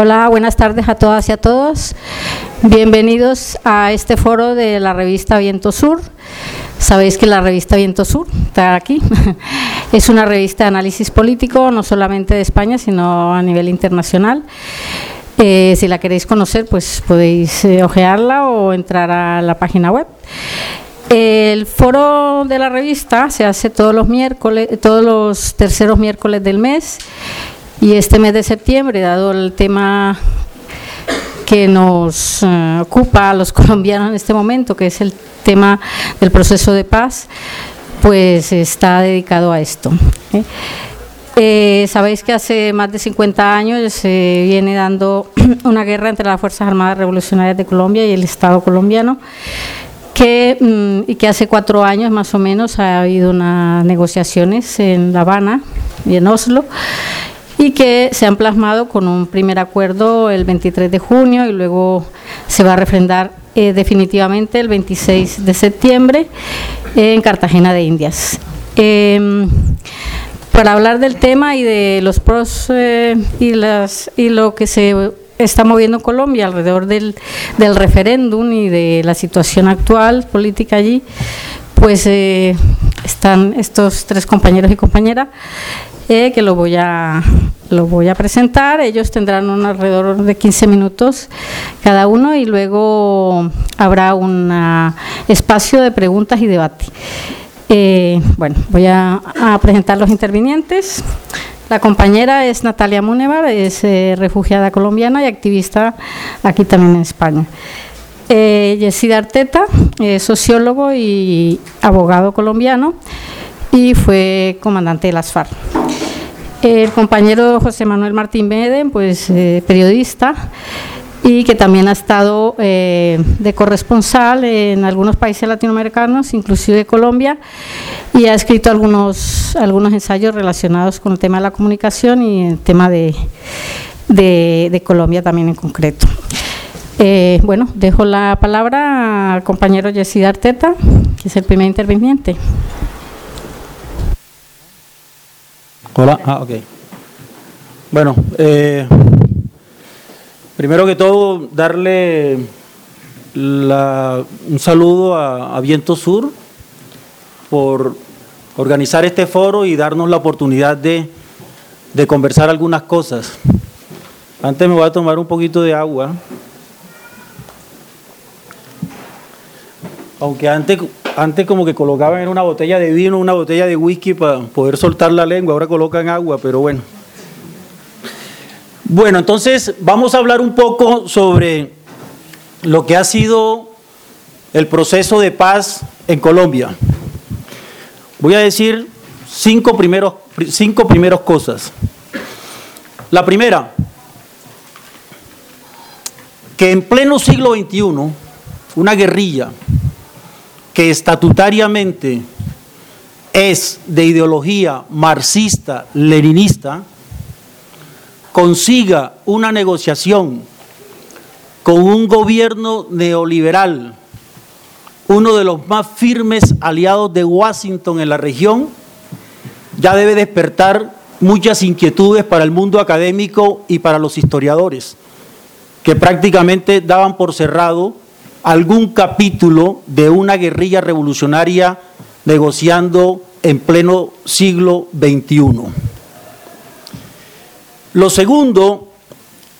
Hola, buenas tardes a todas y a todos. Bienvenidos a este foro de la revista Viento Sur. Sabéis que la revista Viento Sur está aquí. Es una revista de análisis político, no solamente de España, sino a nivel internacional. Eh, si la queréis conocer, pues podéis eh, ojearla o entrar a la página web. El foro de la revista se hace todos los miércoles, todos los terceros miércoles del mes y este mes de septiembre, dado el tema que nos eh, ocupa a los colombianos en este momento, que es el tema del proceso de paz, pues está dedicado a esto. ¿eh? Eh, sabéis que hace más de 50 años se viene dando una guerra entre las Fuerzas Armadas Revolucionarias de Colombia y el Estado colombiano, que, mm, y que hace cuatro años más o menos ha habido unas negociaciones en La Habana y en Oslo y que se han plasmado con un primer acuerdo el 23 de junio y luego se va a refrendar eh, definitivamente el 26 de septiembre en Cartagena de Indias. Em, para hablar del tema y de los pros eh, y, las, y lo que se está moviendo en Colombia alrededor del, del referéndum y de la situación actual política allí, pues eh, están estos tres compañeros y compañeras eh, que lo voy a lo voy a presentar. Ellos tendrán un alrededor de 15 minutos cada uno y luego habrá un espacio de preguntas y debate. Eh, bueno, voy a, presentar los intervinientes. La compañera es Natalia Munevar, es refugiada colombiana y activista aquí también en España. Eh, Yesida Arteta, sociólogo y abogado colombiano y fue comandante de las FARC. El compañero José Manuel Martín Beden, pues eh, periodista y que también ha estado eh, de corresponsal en algunos países latinoamericanos, inclusive Colombia, y ha escrito algunos, algunos ensayos relacionados con el tema de la comunicación y el tema de, de, Colombia también en concreto. Eh, bueno, dejo la palabra al compañero Yesid Arteta, que es el primer interviniente. Hola, ah, ok. Bueno, eh, primero que todo, darle un saludo a, Viento Sur por organizar este foro y darnos la oportunidad de conversar algunas cosas. Antes me voy a tomar un poquito de agua. Aunque antes antes como que colocaban en una botella de vino, una botella de whisky para poder soltar la lengua, ahora colocan agua, pero bueno. Bueno, entonces vamos a hablar un poco sobre lo que ha sido el proceso de paz en Colombia. Voy a decir cinco primeros, cinco primeros cosas. La primera, que en pleno siglo XXI, una guerrilla que estatutariamente es de ideología marxista-leninista, consiga una negociación con un gobierno neoliberal, uno de los más firmes aliados de Washington en la región, ya debe despertar muchas inquietudes para el mundo académico y para los historiadores, que prácticamente daban por cerrado algún capítulo de una guerrilla revolucionaria negociando en pleno siglo XXI. Lo segundo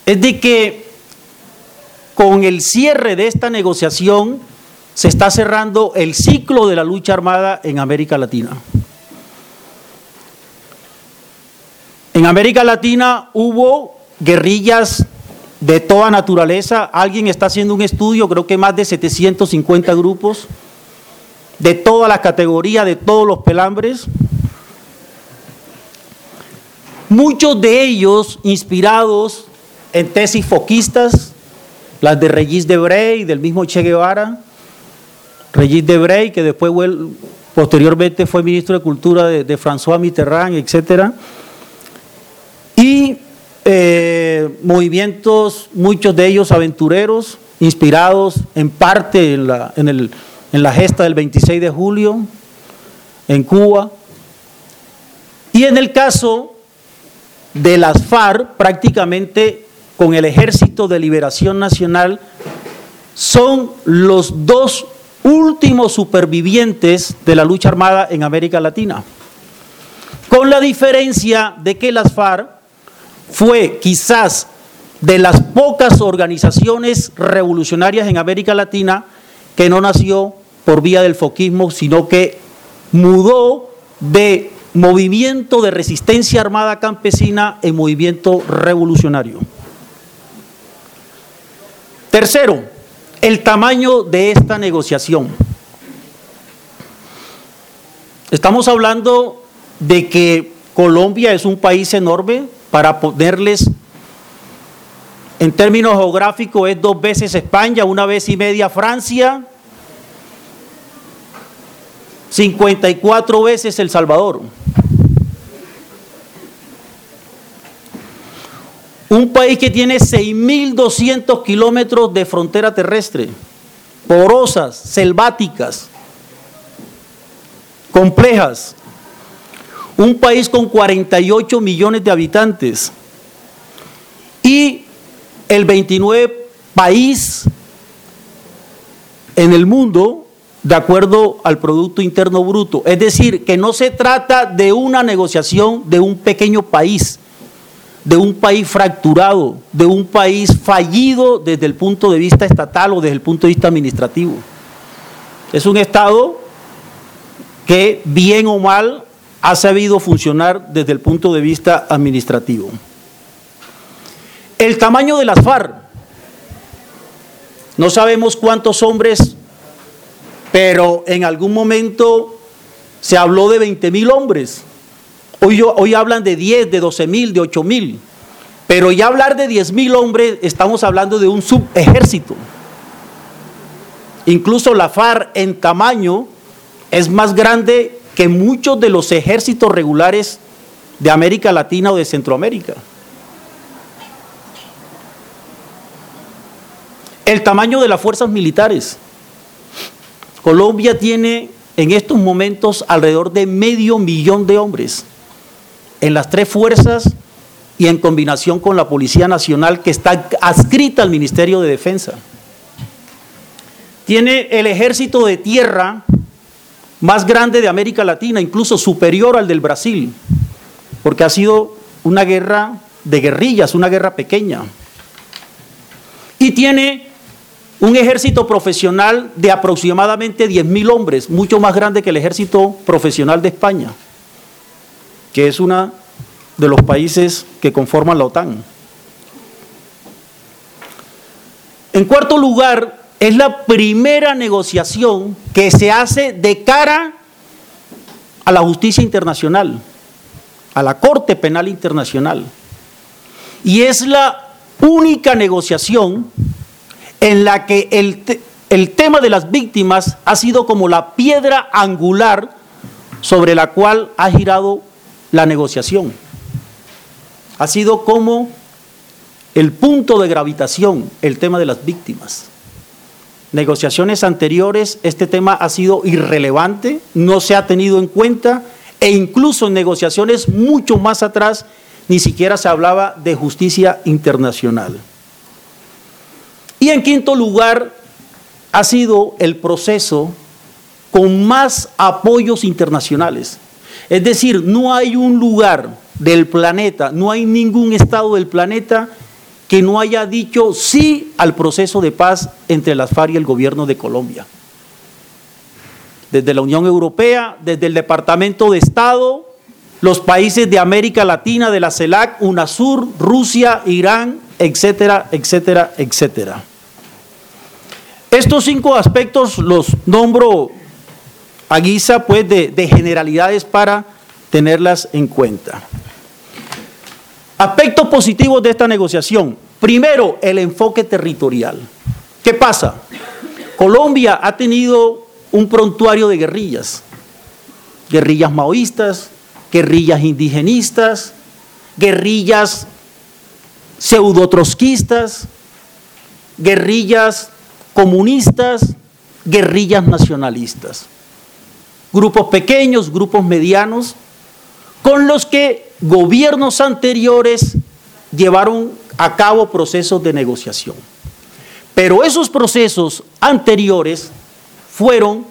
es de que con el cierre de esta negociación se está cerrando el ciclo de la lucha armada en América Latina. En América Latina hubo guerrillas de toda naturaleza. Alguien está haciendo un estudio, creo que más de 750 grupos, de todas las categorías, de todos los pelambres. Muchos de ellos inspirados en tesis foquistas, las de Regis Debray, del mismo Che Guevara. Regis Debray, que después posteriormente fue ministro de Cultura de, de François Mitterrand, etcétera. Y eh, movimientos, muchos de ellos aventureros, inspirados en parte en la, en, el, en la gesta del 26 de julio en Cuba. Y en el caso de las FARC, prácticamente con el Ejército de Liberación Nacional son los dos últimos supervivientes de la lucha armada en América Latina. Con la diferencia de que las FARC fue quizás de las pocas organizaciones revolucionarias en América Latina que no nació por vía del foquismo, sino que mudó de movimiento de resistencia armada campesina en movimiento revolucionario. Tercero, el tamaño de esta negociación. Estamos hablando de que Colombia es un país enorme para ponerles, en términos geográficos, es dos veces España, una vez y media Francia, 54 veces El Salvador. Un país que tiene 6.200 kilómetros de frontera terrestre, porosas, selváticas, complejas. Un país con 48 millones de habitantes y el 29 país en el mundo de acuerdo al Producto Interno Bruto. Es decir, que no se trata de una negociación de un pequeño país, de un país fracturado, de un país fallido desde el punto de vista estatal o desde el punto de vista administrativo. Es un Estado que, bien o mal, ha sabido funcionar desde el punto de vista administrativo. El tamaño de las FARC. No sabemos cuántos hombres pero en algún momento se habló de 20 mil hombres. Hoy, hoy hablan de 10, de 12 mil, de 8 mil. Pero ya hablar de 10 mil hombres, estamos hablando de un subejército. Incluso la FARC en tamaño es más grande que muchos de los ejércitos regulares de América Latina o de Centroamérica. El tamaño de las fuerzas militares. Colombia tiene en estos momentos alrededor de medio millón de hombres en las tres fuerzas y en combinación con la Policía Nacional que está adscrita al Ministerio de Defensa. Tiene el ejército de tierra más grande de América Latina, incluso superior al del Brasil, porque ha sido una guerra de guerrillas, una guerra pequeña. Y tiene un ejército profesional de aproximadamente 10.000 hombres, mucho más grande que el ejército profesional de España, que es uno de los países que conforman la OTAN. En cuarto lugar, es la primera negociación que se hace de cara a la justicia internacional, a la Corte Penal Internacional. Y es la única negociación en la que el, tema de las víctimas ha sido como la piedra angular sobre la cual ha girado la negociación. Ha sido como el punto de gravitación, el tema de las víctimas. Negociaciones anteriores, este tema ha sido irrelevante, no se ha tenido en cuenta e incluso en negociaciones mucho más atrás ni siquiera se hablaba de justicia internacional. Y en quinto lugar, ha sido el proceso con más apoyos internacionales. Es decir, no hay un lugar del planeta, no hay ningún estado del planeta que no haya dicho sí al proceso de paz entre las FARC y el gobierno de Colombia. Desde la Unión Europea, desde el Departamento de Estado, los países de América Latina, de la CELAC, UNASUR, Rusia, Irán, etcétera, etcétera, etcétera. Estos cinco aspectos los nombro a guisa pues, de, generalidades para tenerlas en cuenta. Aspectos positivos de esta negociación. Primero, el enfoque territorial. ¿Qué pasa? Colombia ha tenido un prontuario de guerrillas, guerrillas maoístas, guerrillas indigenistas, guerrillas pseudotrosquistas, guerrillas comunistas, guerrillas nacionalistas. Grupos pequeños, grupos medianos, con los que gobiernos anteriores llevaron a cabo procesos de negociación. Pero esos procesos anteriores fueron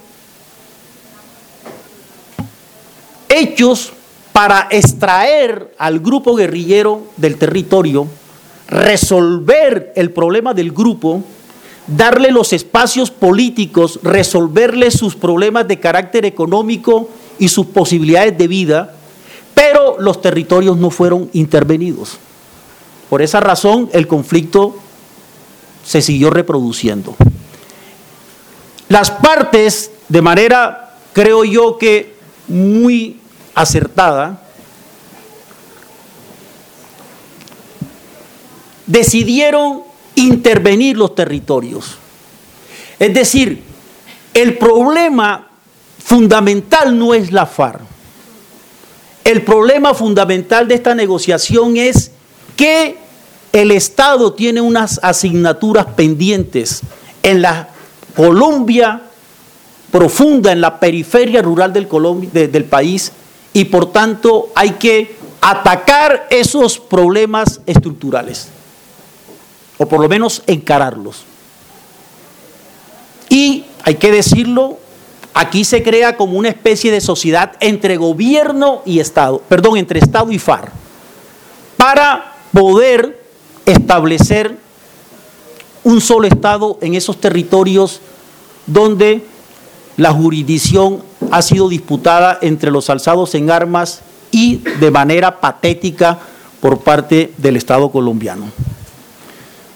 hechos para extraer al grupo guerrillero del territorio, resolver el problema del grupo, darle los espacios políticos, resolverle sus problemas de carácter económico y sus posibilidades de vida, los territorios no fueron intervenidos. Por esa razón el conflicto se siguió reproduciendo. Las partes, de manera, creo yo que muy acertada, decidieron intervenir los territorios. Es decir, el problema fundamental no es la FARC. El problema fundamental de esta negociación es que el Estado tiene unas asignaturas pendientes en la Colombia profunda, en la periferia rural del, país, y por tanto hay que atacar esos problemas estructurales o por lo menos encararlos. Y hay que decirlo, aquí se crea como una especie de sociedad entre gobierno y Estado, perdón, entre Estado y FARC, para poder establecer un solo Estado en esos territorios donde la jurisdicción ha sido disputada entre los alzados en armas y de manera patética por parte del Estado colombiano.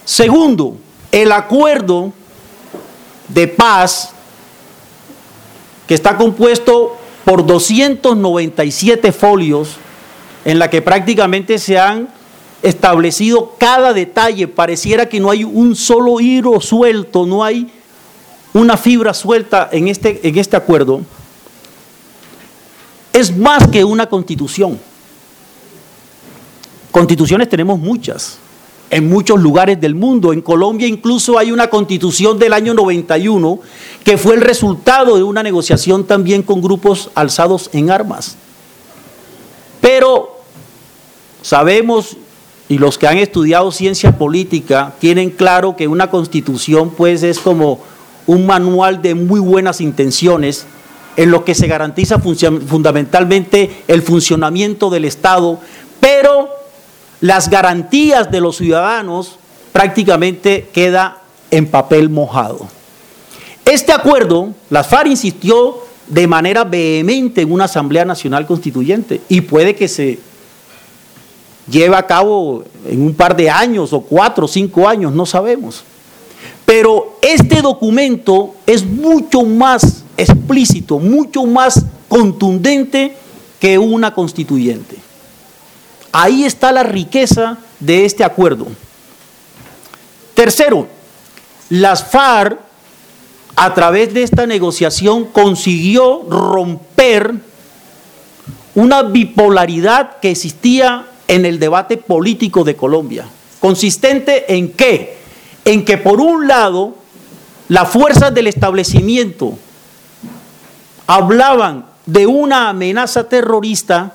Segundo, el acuerdo de paz que está compuesto por 297 folios en la que prácticamente se han establecido cada detalle, pareciera que no hay un solo hilo suelto, no hay una fibra suelta en este, en este acuerdo, es más que una constitución. Constituciones tenemos muchas en muchos lugares del mundo. En Colombia incluso hay una constitución del año 91 que fue el resultado de una negociación también con grupos alzados en armas. Pero sabemos, y los que han estudiado ciencia política tienen claro que una constitución pues es como un manual de muy buenas intenciones en lo que se garantiza fundamentalmente el funcionamiento del Estado, pero las garantías de los ciudadanos prácticamente queda en papel mojado. Este acuerdo, la FARC insistió de manera vehemente en una Asamblea Nacional Constituyente y puede que se lleve a cabo en un par de años o cuatro o cinco años, no sabemos. Pero este documento es mucho más explícito, mucho más contundente que una constituyente. Ahí está la riqueza de este acuerdo. Tercero, las FARC a través de esta negociación consiguió romper una bipolaridad que existía en el debate político de Colombia. ¿Consistente en? En que por un lado las fuerzas del establecimiento hablaban de una amenaza terrorista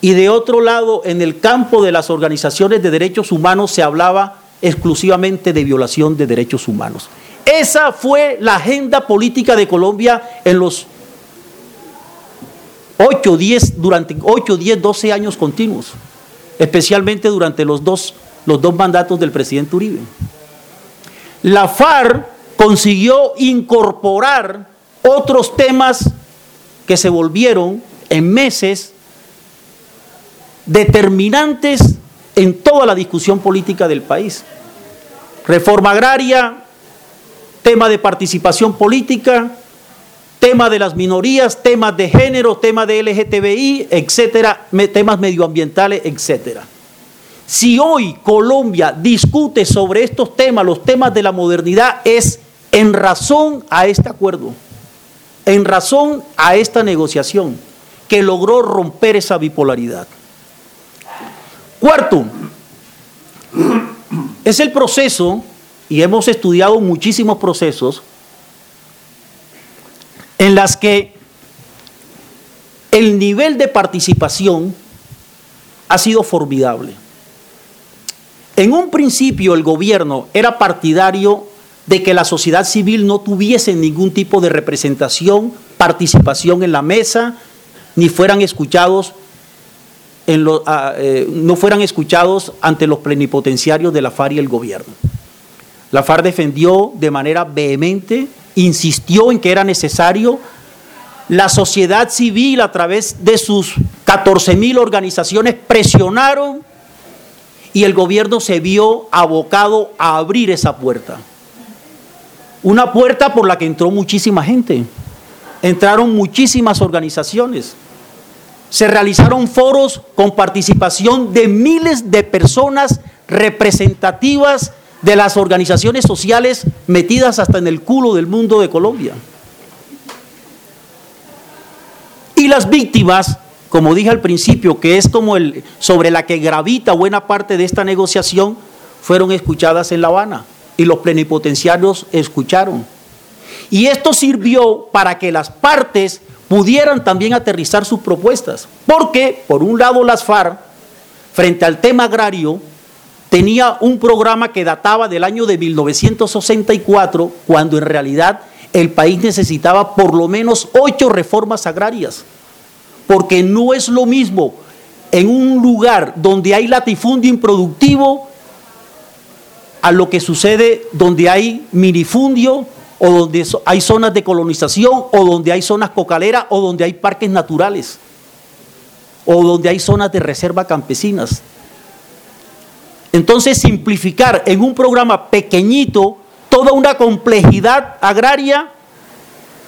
y de otro lado, en el campo de las organizaciones de derechos humanos se hablaba exclusivamente de violación de derechos humanos. Esa fue la agenda política de Colombia en los 8, 10, durante 8, 10, 12 años continuos, especialmente durante los dos, los dos mandatos del presidente Uribe. La FARC consiguió incorporar otros temas que se volvieron en meses determinantes en toda la discusión política del país. Reforma agraria, tema de participación política, tema de las minorías, temas de género, tema de LGTBI, etcétera, temas medioambientales, etcétera. Si hoy Colombia discute sobre estos temas, los temas de la modernidad, es en razón a este acuerdo, en razón a esta negociación que logró romper esa bipolaridad. Cuarto, es el proceso, y hemos estudiado muchísimos procesos, en las que el nivel de participación ha sido formidable. En un principio el gobierno era partidario de que la sociedad civil no tuviese ningún tipo de representación, participación en la mesa, ni fueran escuchados ah, eh, no fueran escuchados ante los plenipotenciarios de la FARC y el gobierno. La FARC defendió de manera vehemente, insistió en que era necesario. La sociedad civil a través de sus 14 mil organizaciones presionaron y el gobierno se vio abocado a abrir esa puerta. Una puerta por la que entró muchísima gente. Entraron muchísimas organizaciones. Se realizaron foros con participación de miles de personas representativas de las organizaciones sociales metidas hasta en el culo del mundo de Colombia. Y las víctimas, como dije al principio, que es como el sobre la que gravita buena parte de esta negociación, fueron escuchadas en La Habana y los plenipotenciarios escucharon. Y esto sirvió para que las partes pudieran también aterrizar sus propuestas. Porque, por un lado, las FARC, frente al tema agrario, tenía un programa que databa del año de 1964, cuando en realidad el país necesitaba por lo menos ocho reformas agrarias. Porque no es lo mismo en un lugar donde hay latifundio improductivo a lo que sucede donde hay minifundio o donde hay zonas de colonización o donde hay zonas cocaleras o donde hay parques naturales o donde hay zonas de reserva campesinas. Entonces, simplificar en un programa pequeñito toda una complejidad agraria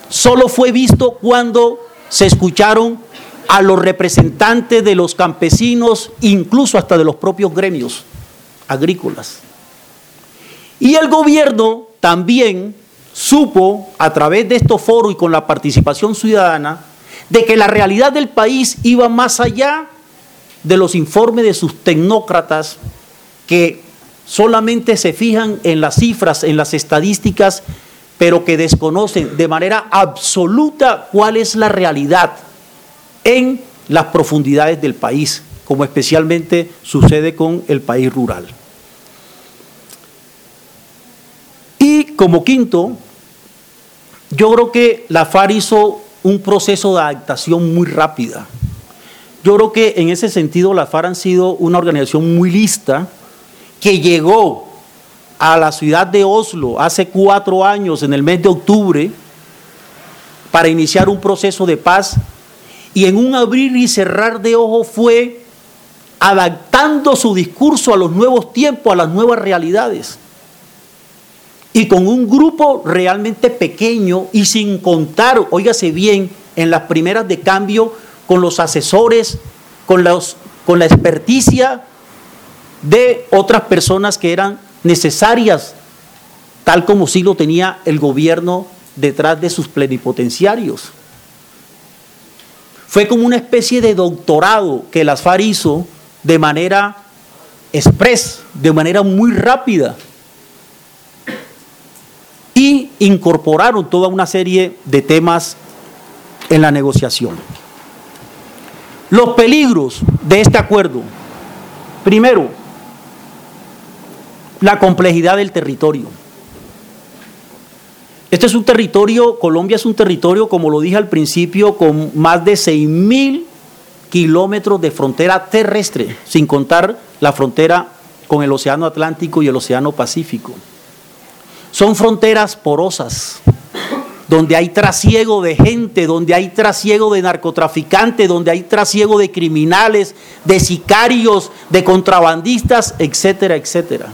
solo fue visto cuando se escucharon a los representantes de los campesinos, incluso hasta de los propios gremios agrícolas. Y el gobierno también supo, a través de estos foros y con la participación ciudadana, de que la realidad del país iba más allá de los informes de sus tecnócratas que solamente se fijan en las cifras, en las estadísticas, pero que desconocen de manera absoluta cuál es la realidad en las profundidades del país, como especialmente sucede con el país rural. Y como quinto, yo creo que la FARC hizo un proceso de adaptación muy rápida. Yo creo que en ese sentido la FARC han sido una organización muy lista que llegó a la ciudad de Oslo hace cuatro años, en el mes de octubre, para iniciar un proceso de paz y en un abrir y cerrar de ojos fue adaptando su discurso a los nuevos tiempos, a las nuevas realidades y con un grupo realmente pequeño y sin contar, óigase bien, en las primeras de cambio con los asesores, con, los, con la experticia de otras personas que eran necesarias, tal como sí lo tenía el gobierno detrás de sus plenipotenciarios. Fue como una especie de doctorado que las FARC hizo de manera express, de manera muy rápida y incorporaron toda una serie de temas en la negociación. Los peligros de este acuerdo. Primero, la complejidad del territorio. Este es un territorio, Colombia es un territorio, como lo dije al principio, con más de 6 mil kilómetros de frontera terrestre, sin contar la frontera con el Océano Atlántico y el Océano Pacífico. Son fronteras porosas, donde hay trasiego de gente, donde hay trasiego de narcotraficantes, donde hay trasiego de criminales, de sicarios, de contrabandistas, etcétera, etcétera.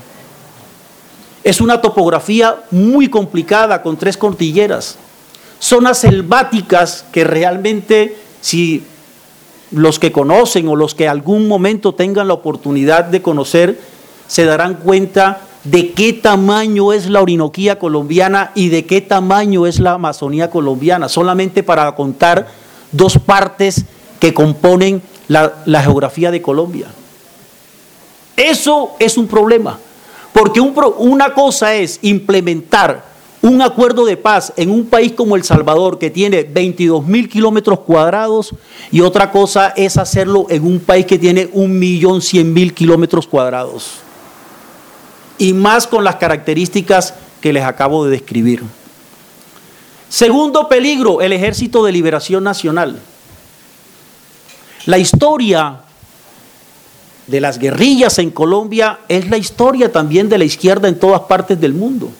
Es una topografía muy complicada con tres cordilleras. Zonas selváticas que realmente si los que conocen o los que algún momento tengan la oportunidad de conocer se darán cuenta de qué tamaño es la Orinoquía colombiana y de qué tamaño es la Amazonía colombiana, solamente para contar dos partes que componen la, geografía de Colombia. Eso es un problema, porque una cosa es implementar un acuerdo de paz en un país como El Salvador, que tiene 22 mil kilómetros cuadrados, y otra cosa es hacerlo en un país que tiene un millón cien mil kilómetros cuadrados. Y más con las características que les acabo de describir. Segundo peligro, el Ejército de Liberación Nacional. La historia de las guerrillas en Colombia es la historia también de la izquierda en todas partes del mundo.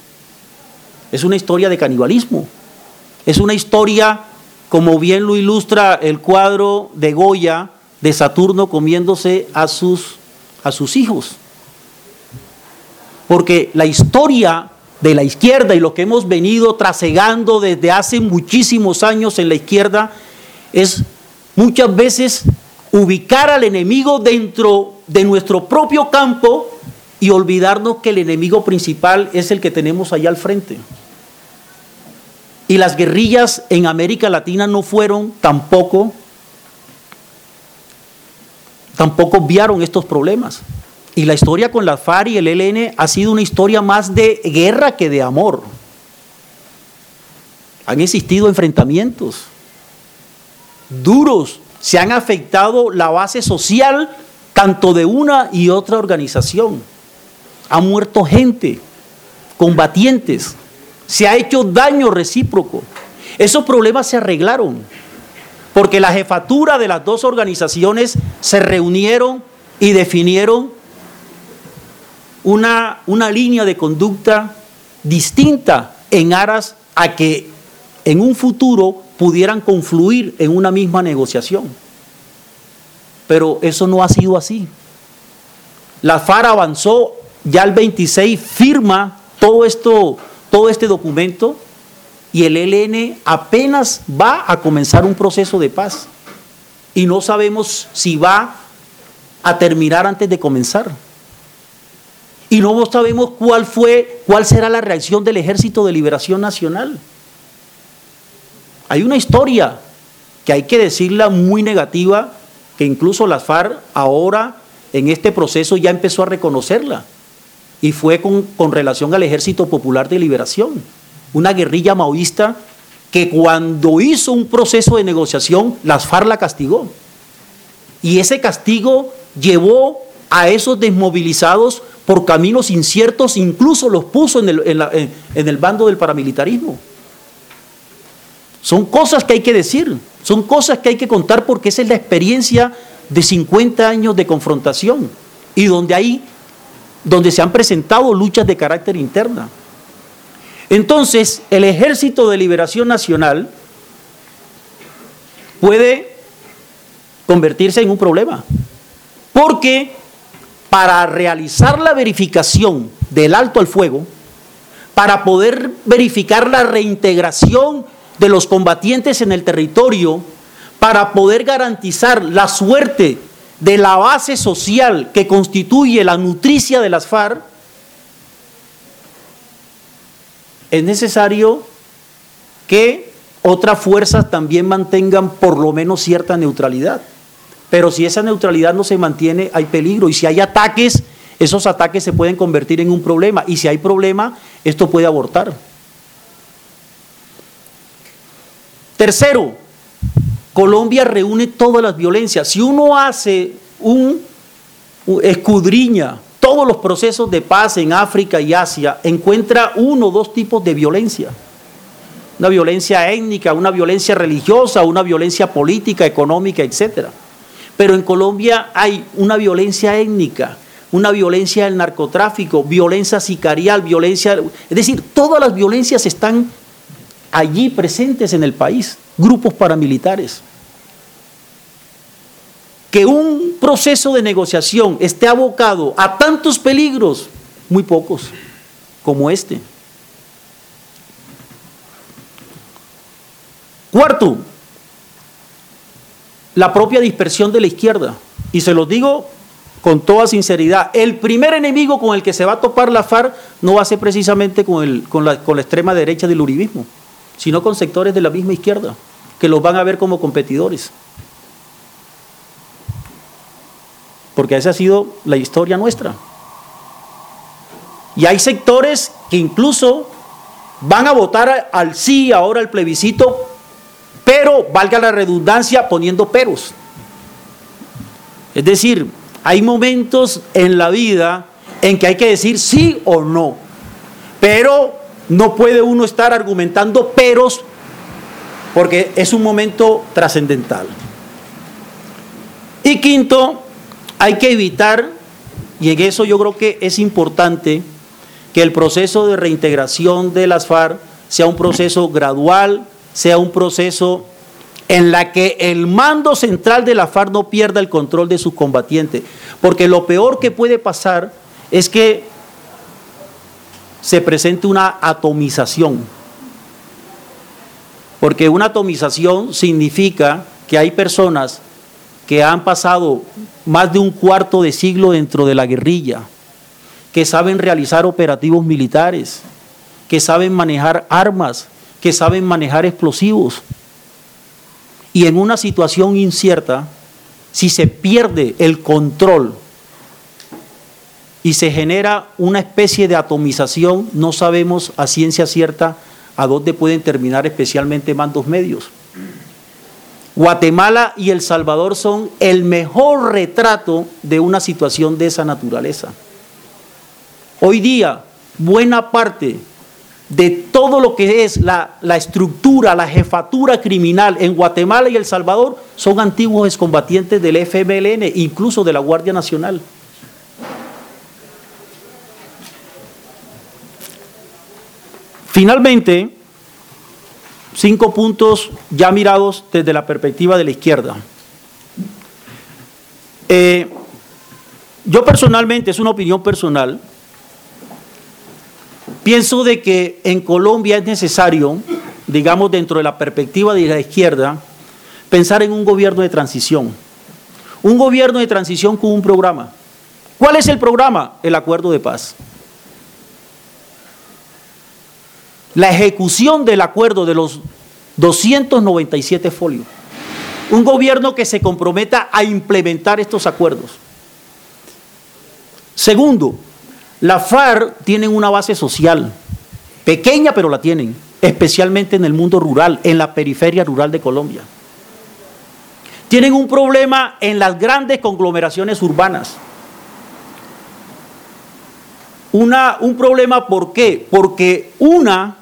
Es una historia de canibalismo. Es una historia, como bien lo ilustra el cuadro de Goya, de Saturno comiéndose a sus, a sus hijos. Porque la historia de la izquierda y lo que hemos venido trasegando desde hace muchísimos años en la izquierda es muchas veces ubicar al enemigo dentro de nuestro propio campo y olvidarnos que el enemigo principal es el que tenemos allá al frente. Y las guerrillas en América Latina no fueron tampoco, tampoco obviaron estos problemas. Y la historia con la FARC y el ELN ha sido una historia más de guerra que de amor. Han existido enfrentamientos duros, se han afectado la base social tanto de una y otra organización. Ha muerto gente, combatientes, se ha hecho daño recíproco. Esos problemas se arreglaron porque la jefatura de las dos organizaciones se reunieron y definieron una, una línea de conducta distinta en aras a que en un futuro pudieran confluir en una misma negociación. Pero eso no ha sido así. La FARA avanzó, ya el 26 firma todo esto, todo este documento y el ELN apenas va a comenzar un proceso de paz. Y no sabemos si va a terminar antes de comenzar y no sabemos cuál fue, cuál será la reacción del Ejército de Liberación Nacional. Hay una historia que hay que decirla muy negativa, que incluso las FARC ahora en este proceso ya empezó a reconocerla, y fue con, relación al Ejército Popular de Liberación, una guerrilla maoísta que cuando hizo un proceso de negociación, las FARC la castigó. Y ese castigo llevó a esos desmovilizados por caminos inciertos, incluso los puso en el, en, el bando del paramilitarismo. Son cosas que hay que decir, son cosas que hay que contar porque esa es la experiencia de 50 años de confrontación y donde hay donde se han presentado luchas de carácter interna. Entonces, el Ejército de Liberación Nacional puede convertirse en un problema, porque para realizar la verificación del alto al fuego, para poder verificar la reintegración de los combatientes en el territorio, para poder garantizar la suerte de la base social que constituye la nutricia de las FARC, es necesario que otras fuerzas también mantengan por lo menos cierta neutralidad. Pero si esa neutralidad no se mantiene, hay peligro. Y si hay ataques, esos ataques se pueden convertir en un problema. Y si hay problema, esto puede abortar. Tercero, Colombia reúne todas las violencias. Si uno hace un, escudriña todos los procesos de paz en África y Asia, encuentra uno o dos tipos de violencia. Una violencia étnica, una violencia religiosa, una violencia política, económica, etcétera. Pero en Colombia hay una violencia étnica, una violencia del narcotráfico, violencia sicarial, violencia... Es decir, todas las violencias están allí presentes en el país, grupos paramilitares. Que un proceso de negociación esté abocado a tantos peligros, muy pocos, como este. Cuarto, la propia dispersión de la izquierda. Y se los digo con toda sinceridad, el primer enemigo con el que se va a topar la FARC no va a ser precisamente con, el, con, la, con la extrema derecha del uribismo, sino con sectores de la misma izquierda, que los van a ver como competidores. Porque esa ha sido la historia nuestra. Y hay sectores que incluso van a votar al sí ahora al plebiscito pero valga la redundancia poniendo peros. Es decir, hay momentos en la vida en que hay que decir sí o no. Pero no puede uno estar argumentando peros porque es un momento trascendental. Y quinto, hay que evitar, y en eso yo creo que es importante, que el proceso de reintegración de las FARC sea un proceso gradual, sea un proceso en la que el mando central de la FARC no pierda el control de sus combatientes. Porque lo peor que puede pasar es que se presente una atomización. Porque una atomización significa que hay personas que han pasado más de un cuarto de siglo dentro de la guerrilla, que saben realizar operativos militares, que saben manejar armas, que saben manejar explosivos. Y en una situación incierta, si se pierde el control y se genera una especie de atomización, no sabemos a ciencia cierta a dónde pueden terminar especialmente mandos medios. Guatemala y El Salvador son el mejor retrato de una situación de esa naturaleza. Hoy día, buena parte de todo lo que es la, estructura, la jefatura criminal en Guatemala y El Salvador son antiguos excombatientes del FMLN, incluso de la Guardia Nacional. Finalmente, cinco puntos ya mirados desde la perspectiva de la izquierda. Eh, yo personalmente, es una opinión personal, Pienso de que en Colombia es necesario, digamos dentro de la perspectiva de la izquierda, pensar en un gobierno de transición. Un gobierno de transición con un programa. ¿Cuál es el programa? El acuerdo de paz. La ejecución del acuerdo de los 297 folios. Un gobierno que se comprometa a implementar estos acuerdos. Segundo, la FARC tienen una base social, pequeña pero la tienen, especialmente en el mundo rural, en la periferia rural de Colombia. Tienen un problema en las grandes conglomeraciones urbanas. Una, un problema, ¿por qué? Porque una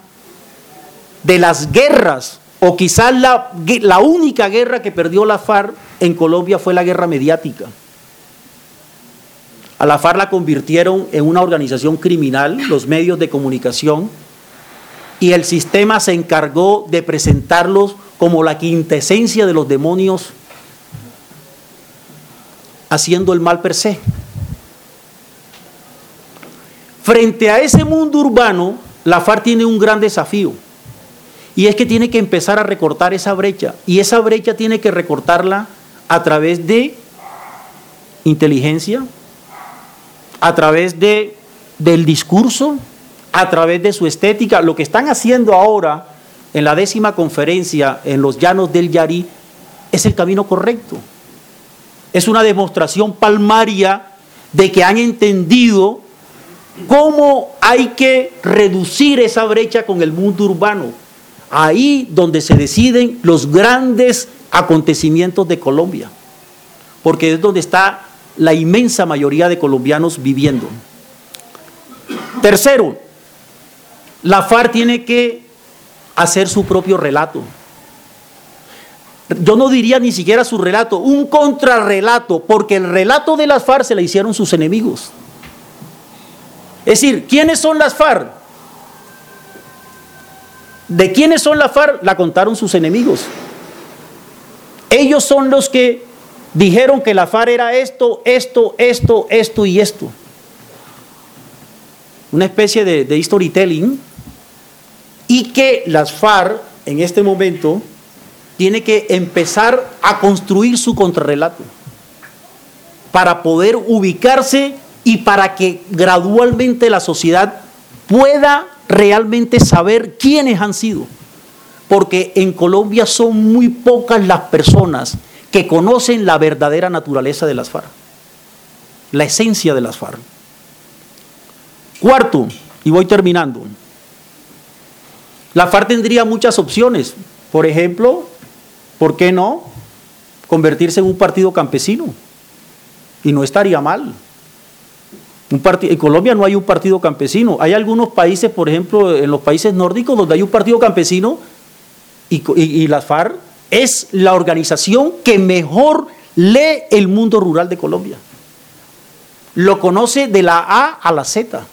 de las guerras, o quizás la, la única guerra que perdió la FARC en Colombia fue la guerra mediática. A la FARC la convirtieron en una organización criminal, los medios de comunicación, y el sistema se encargó de presentarlos como la quintesencia de los demonios, haciendo el mal per se. Frente a ese mundo urbano, la FARC tiene un gran desafío, y es que tiene que empezar a recortar esa brecha, y esa brecha tiene que recortarla a través de inteligencia, a través de, del discurso, a través de su estética. Lo que están haciendo ahora en la décima conferencia en los llanos del Yarí es el camino correcto. Es una demostración palmaria de que han entendido cómo hay que reducir esa brecha con el mundo urbano. Ahí donde se deciden los grandes acontecimientos de Colombia, porque es donde está la inmensa mayoría de colombianos viviendo. Tercero, la FARC tiene que hacer su propio relato. Yo no diría ni siquiera su relato, un contrarrelato, porque el relato de las FARC se le hicieron sus enemigos. Es decir, ¿quiénes son las FARC? ¿De quiénes son las FARC? La contaron sus enemigos. Ellos son los que dijeron que la FARC era esto, esto, esto, esto y esto. Una especie de, storytelling. Y que las FARC en este momento tiene que empezar a construir su contrarrelato para poder ubicarse y para que gradualmente la sociedad pueda realmente saber quiénes han sido. Porque en Colombia son muy pocas las personas que conocen la verdadera naturaleza de las FARC, la esencia de las FARC. Cuarto, y voy terminando, la FARC tendría muchas opciones. Por ejemplo, ¿por qué no convertirse en un partido campesino? Y no estaría mal. Un en Colombia no hay un partido campesino. Hay algunos países, por ejemplo, en los países nórdicos, donde hay un partido campesino y, y la FARC es la organización que mejor lee el mundo rural de Colombia. Lo conoce de la A a la Z.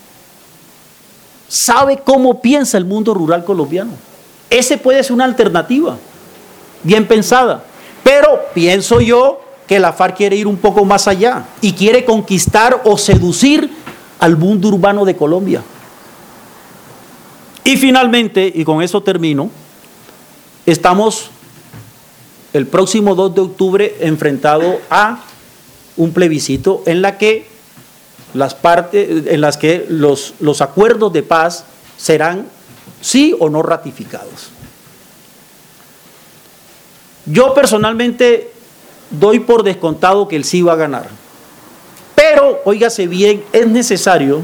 Sabe cómo piensa el mundo rural colombiano. Ese puede ser una alternativa, bien pensada. Pero pienso yo que la FARC quiere ir un poco más allá y quiere conquistar o seducir al mundo urbano de Colombia. Y finalmente, y con eso termino, estamos el próximo 2 de octubre enfrentado a un plebiscito en la que las partes en las que los, los acuerdos de paz serán sí o no ratificados. Yo personalmente doy por descontado que el sí va a ganar. Pero, óigase bien, es necesario,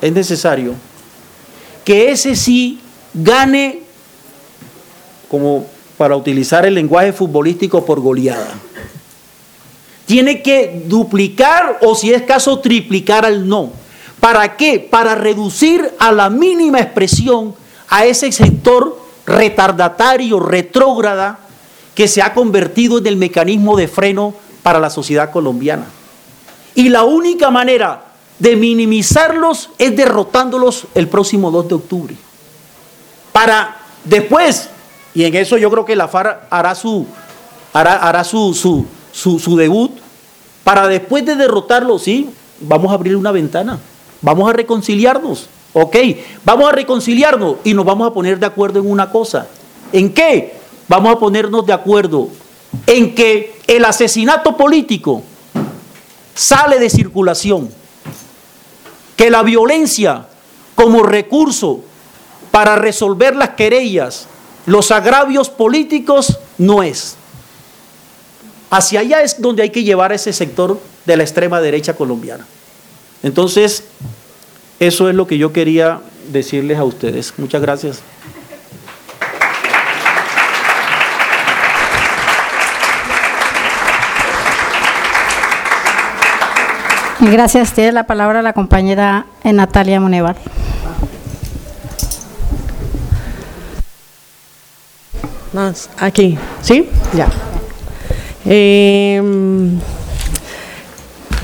es necesario que ese sí gane, como para utilizar el lenguaje futbolístico, por goleada. Tiene que duplicar o si es caso triplicar al no. ¿Para qué? Para reducir a la mínima expresión a ese sector retardatario, retrógrada, que se ha convertido en el mecanismo de freno para la sociedad colombiana. Y la única manera de minimizarlos es derrotándolos el próximo 2 de octubre. Para después, y en eso yo creo que la FARC hará su, hará, hará su, su, su debut, para después de derrotarlos, sí, vamos a abrir una ventana, vamos a reconciliarnos, ok, vamos a reconciliarnos y nos vamos a poner de acuerdo en una cosa. ¿En qué? vamos a ponernos de acuerdo en que el asesinato político sale de circulación, que la violencia como recurso para resolver las querellas, los agravios políticos, no es. Hacia allá es donde hay que llevar a ese sector de la extrema derecha colombiana. Entonces, eso es lo que yo quería decirles a ustedes. Muchas gracias. Gracias. Tiene la palabra la compañera Natalia Monevar. Más, aquí, ¿sí? Ya. Eh,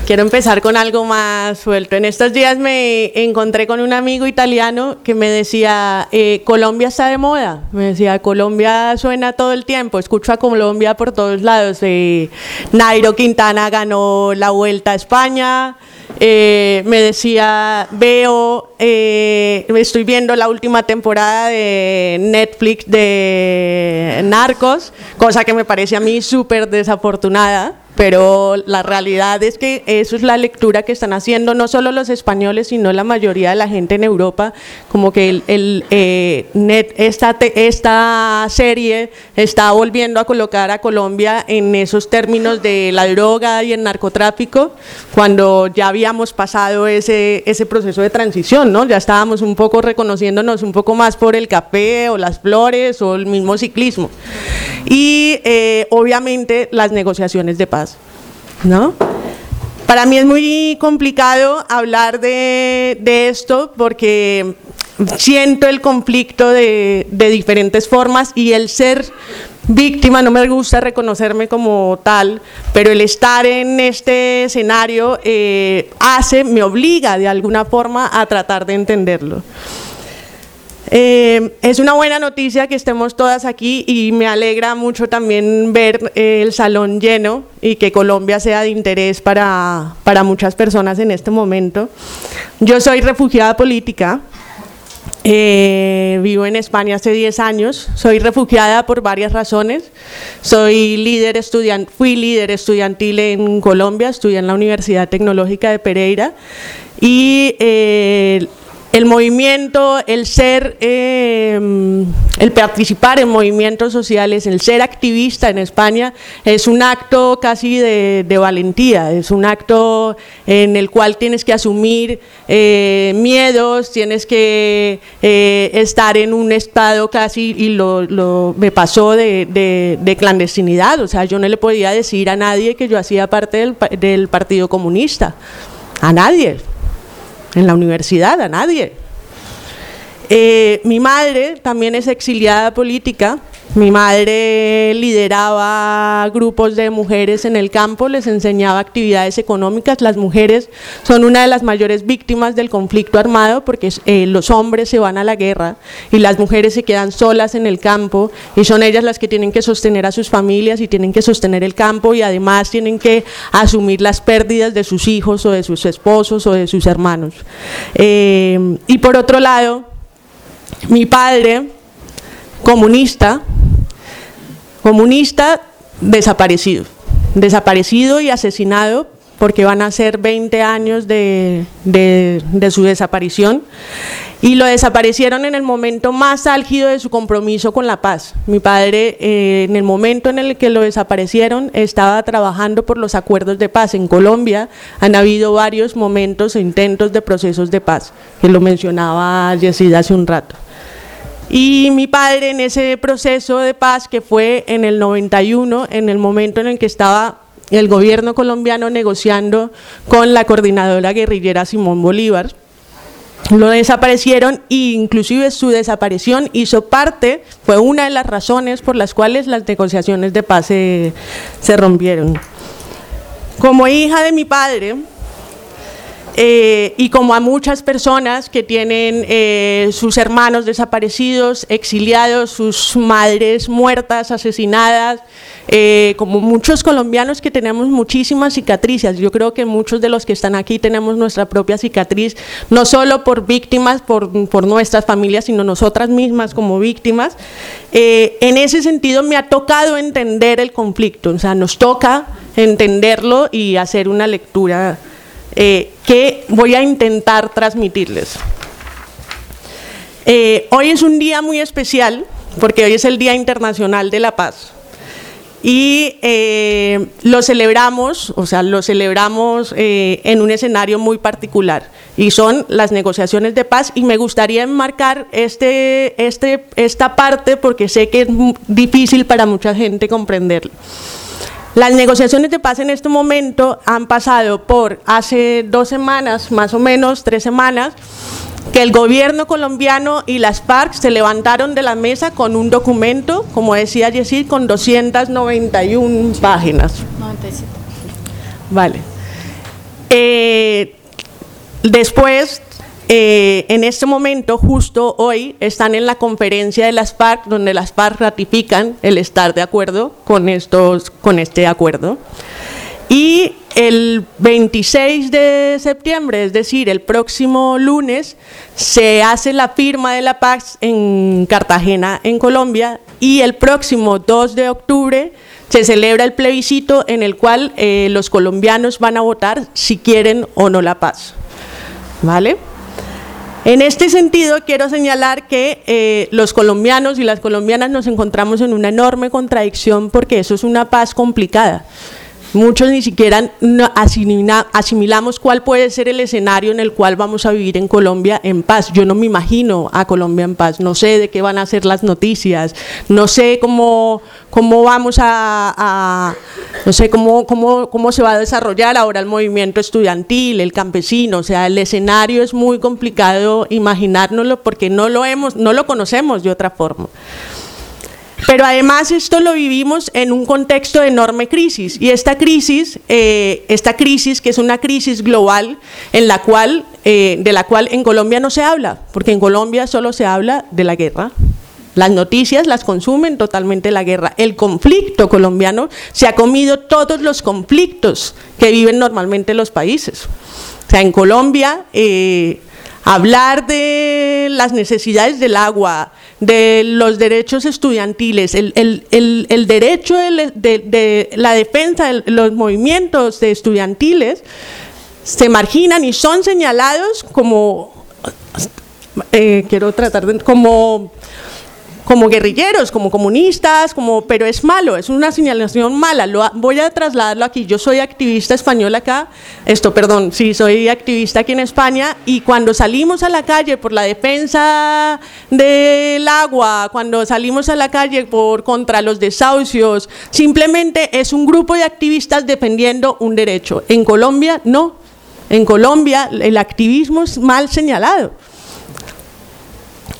Quiero empezar con algo más suelto. En estos días me encontré con un amigo italiano que me decía, eh, Colombia está de moda. Me decía, Colombia suena todo el tiempo, escucho a Colombia por todos lados. Eh, Nairo Quintana ganó la Vuelta a España. Eh, me decía, veo, estoy viendo la última temporada de Netflix de Narcos, cosa que me parece a mí súper desafortunada pero la realidad es que eso es la lectura que están haciendo no solo los españoles, sino la mayoría de la gente en Europa, como que eh, esta, esta serie está volviendo a colocar a Colombia en esos términos de la droga y el narcotráfico, cuando ya habíamos pasado ese, ese proceso de transición, ¿no? ya estábamos un poco reconociéndonos un poco más por el café o las flores o el mismo ciclismo. Y eh, obviamente las negociaciones de paz. ¿No? Para mí es muy complicado hablar de, esto porque siento el conflicto de, diferentes formas y el ser víctima, no me gusta reconocerme como tal, pero el estar en este escenario eh, hace, me obliga de alguna forma a tratar de entenderlo. Eh, es una buena noticia que estemos todas aquí y me alegra mucho también ver eh, el salón lleno y que Colombia sea de interés para, para muchas personas en este momento. Yo soy refugiada política, eh, vivo en España hace 10 años, soy refugiada por varias razones. Soy líder estudiant, fui líder estudiantil en Colombia, estudié en la Universidad Tecnológica de Pereira y el movimiento, el ser, em, el participar en movimientos sociales, el ser activista en España es un acto casi de, valentía, es un acto en el cual tienes que asumir eh, miedos, tienes que eh, estar en un estado casi, y lo, me pasó de, clandestinidad, o sea, yo no le podía decir a nadie que yo hacía parte del, del Partido Comunista, a nadie, en la universidad, a nadie. Eh, mi madre también es exiliada política, mi madre lideraba grupos de mujeres en el campo, les enseñaba actividades económicas. Las mujeres son una de las mayores víctimas del conflicto armado porque eh, los hombres se van a la guerra y las mujeres se quedan solas en el campo y son ellas las que tienen que sostener a sus familias y tienen que sostener el campo y además tienen que asumir las pérdidas de sus hijos o de sus esposos o de sus hermanos. Eh, y por otro lado, mi padre, comunista, comunista desaparecido, desaparecido y asesinado porque van a ser 20 años de, su desaparición y lo desaparecieron en el momento más álgido de su compromiso con la paz. Mi padre, eh, en el momento en el que lo desaparecieron, estaba trabajando por los acuerdos de paz. En Colombia han habido varios momentos e intentos de procesos de paz, que lo mencionaba Yesid hace un rato. Y mi padre en ese proceso de paz que fue en el 91, en el momento en el que estaba el gobierno colombiano negociando con la coordinadora guerrillera Simón Bolívar, lo desaparecieron e inclusive su desaparición hizo parte, fue una de las razones por las cuales las negociaciones de paz se, se rompieron. Como hija de mi padre, eh, y como a muchas personas que tienen eh, sus hermanos desaparecidos, exiliados, sus madres muertas, asesinadas, eh, como muchos colombianos que tenemos muchísimas cicatrices. Yo creo que muchos de los que están aquí tenemos nuestra propia cicatriz, no solo por víctimas, por, por nuestras familias, sino nosotras mismas como víctimas. en ese sentido me ha tocado entender el conflicto, o sea, nos toca entenderlo y hacer una lectura eh, que voy a intentar transmitirles. Eh, hoy es un día muy especial porque hoy es el Día Internacional de la Paz y eh, lo celebramos, o sea, lo celebramos en un escenario muy particular y son las negociaciones de paz y me gustaría enmarcar este, este, esta parte porque sé que es difícil para mucha gente comprenderlo. Las negociaciones de paz en este momento han pasado por hace dos semanas, más o menos, tres semanas, que el gobierno colombiano y las FARC se levantaron de la mesa con un documento, como decía Yesid, con 291 páginas. 97. Vale. Eh, después eh, en este momento, justo hoy, están en la conferencia de las FARC, donde las FARC ratifican el estar de acuerdo con, estos, con este acuerdo. Y el 26 de septiembre, es decir, el próximo lunes, se hace la firma de la paz en Cartagena, en Colombia, y el próximo 2 de octubre se celebra el plebiscito en el cual eh, los colombianos van a votar si quieren o no la paz. ¿Vale? En este sentido, quiero señalar que eh, los colombianos y las colombianas nos encontramos en una enorme contradicción porque eso es una paz complicada. Muchos ni siquiera asimilamos cuál puede ser el escenario en el cual vamos a vivir en Colombia en paz. Yo no me imagino a Colombia en paz, no sé de qué van a ser las noticias, no sé cómo, cómo vamos a, no sé cómo, cómo, cómo se va a desarrollar ahora el movimiento estudiantil, el campesino, o sea, el escenario es muy complicado imaginárnoslo porque no lo hemos, no lo conocemos de otra forma. Pero además esto lo vivimos en un contexto de enorme crisis y esta crisis, eh, esta crisis que es una crisis global en la cual, eh, de la cual en Colombia no se habla, porque en Colombia solo se habla de la guerra. Las noticias las consumen totalmente la guerra. El conflicto colombiano se ha comido todos los conflictos que viven normalmente los países. O sea, en Colombia eh, hablar de las necesidades del agua, de los derechos estudiantiles, el, derecho de, la defensa de los movimientos estudiantiles se marginan y son señalados como, eh, quiero tratar de, como como guerrilleros, como comunistas, como, pero es malo, es una señalación mala. Lo, voy a trasladarlo aquí. Yo soy activista español acá, esto, perdón, sí, soy activista aquí en España y cuando salimos a la calle por la defensa del agua, cuando salimos a la calle por contra los desahucios, simplemente es un grupo de activistas defendiendo un derecho. En Colombia no. En Colombia el activismo es mal señalado.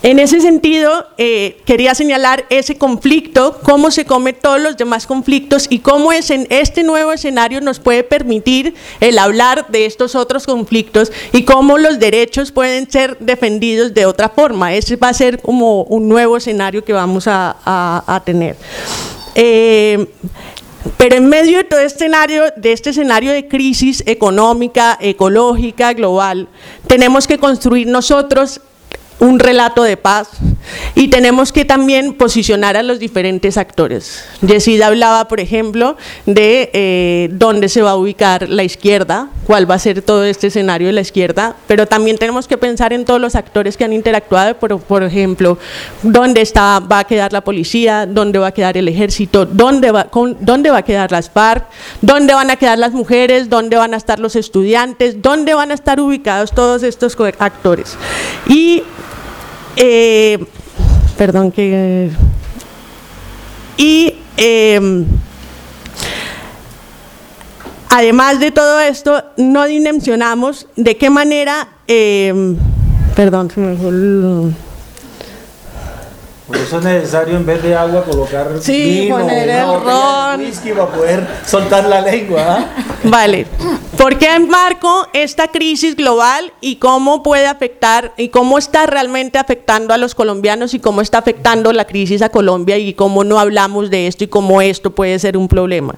En ese sentido, eh, quería señalar ese conflicto, cómo se come todos los demás conflictos y cómo es en este nuevo escenario nos puede permitir el hablar de estos otros conflictos y cómo los derechos pueden ser defendidos de otra forma. Ese va a ser como un nuevo escenario que vamos a, tener. Eh, pero en medio de todo este escenario, de este escenario de crisis económica, ecológica, global, tenemos que construir nosotros un relato de paz y tenemos que también posicionar a los diferentes actores. Yesida hablaba, por ejemplo, de eh, dónde se va a ubicar la izquierda, cuál va a ser todo este escenario de la izquierda, pero también tenemos que pensar en todos los actores que han interactuado, por, ejemplo, dónde está, va a quedar la policía, dónde va a quedar el ejército, dónde va, dónde va a quedar las FARC, dónde van a quedar las mujeres, dónde van a estar los estudiantes, dónde van a estar ubicados todos estos actores. Y eh, perdón que... Y em, además de todo esto, no dimensionamos de qué manera... Em, perdón, se me por eso es necesario en vez de agua colocar sí, vino, poner el ron. whisky para poder soltar la lengua. ¿ah? Vale. ¿Por qué marco esta crisis global y cómo puede afectar y cómo está realmente afectando a los colombianos y cómo está afectando la crisis a Colombia y cómo no hablamos de esto y cómo esto puede ser un problema?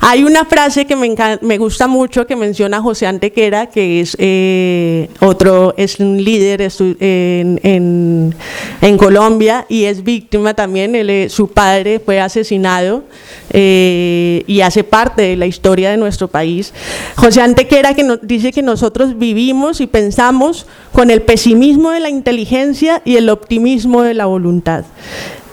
Hay una frase que me, me gusta mucho que menciona José Antequera, que es eh, otro, es un líder en, en, en Colombia y es víctima también, eh, su padre fue asesinado eh, y hace parte de la historia de nuestro país. José Antequera que dice que nosotros vivimos y pensamos con el pesimismo de la inteligencia y el optimismo de la voluntad.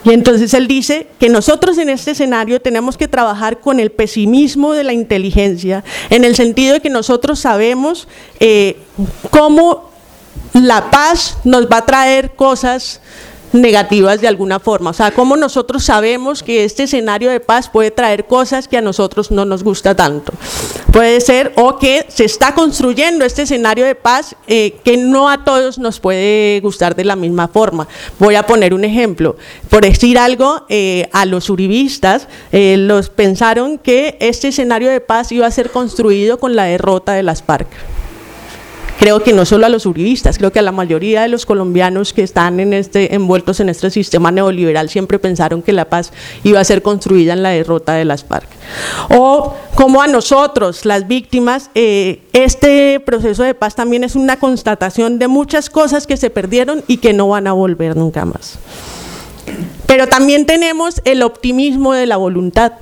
Y entonces él dice que nosotros en este escenario tenemos que trabajar con el pesimismo de la inteligencia, en el sentido de que nosotros sabemos eh, cómo la paz nos va a traer cosas negativas de alguna forma. O sea, cómo nosotros sabemos que este escenario de paz puede traer cosas que a nosotros no nos gusta tanto. Puede ser o que se está construyendo este escenario de paz eh, que no a todos nos puede gustar de la misma forma. Voy a poner un ejemplo. Por decir algo, eh, a los uribistas eh, los pensaron que este escenario de paz iba a ser construido con la derrota de las FARC creo que no solo a los uribistas, creo que a la mayoría de los colombianos que están este, envueltos en este sistema neoliberal siempre pensaron que la paz iba a ser construida en la derrota de las FARC. O como a nosotros, las víctimas, eh, este proceso de paz también es una constatación de muchas cosas que se perdieron y que no van a volver nunca más. Pero también tenemos el optimismo de la voluntad.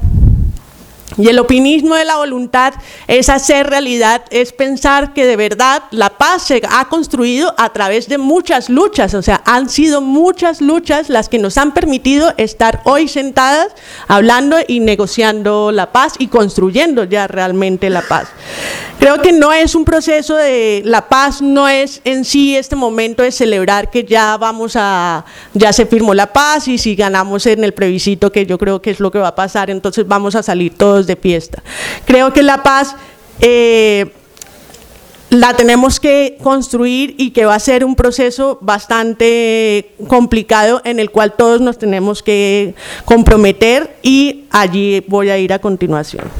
Y el optimismo de la voluntad es hacer realidad, es pensar que de verdad la paz se ha construido a través de muchas luchas, o sea, han sido muchas luchas las que nos han permitido estar hoy sentadas hablando y negociando la paz y construyendo ya realmente la paz. Creo que no es un proceso de la paz, no es en sí este momento de celebrar que ya vamos a, ya se firmó la paz y si ganamos en el plebiscito, que yo creo que es lo que va a pasar, entonces vamos a salir todos de fiesta. Creo que la paz... Eh, la tenemos que construir y que va a ser un proceso bastante complicado en el cual todos nos tenemos que comprometer y allí voy a ir a continuación.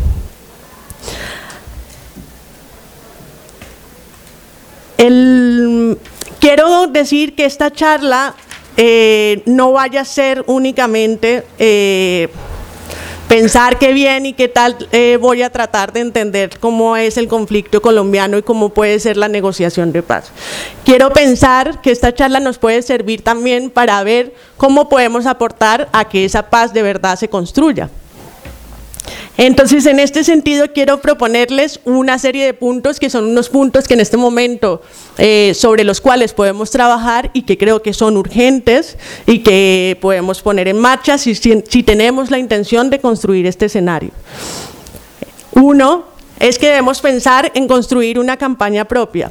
Quiero decir que esta charla eh, no vaya a ser únicamente eh, pensar qué bien y qué tal eh, voy a tratar de entender cómo es el conflicto colombiano y cómo puede ser la negociación de paz. Quiero pensar que esta charla nos puede servir también para ver cómo podemos aportar a que esa paz de verdad se construya. Entonces, en este sentido, quiero proponerles una serie de puntos que son unos puntos que en este momento eh, sobre los cuales podemos trabajar y que creo que son urgentes y que podemos poner en marcha si, si tenemos la intención de construir este escenario. Uno es que debemos pensar en construir una campaña propia.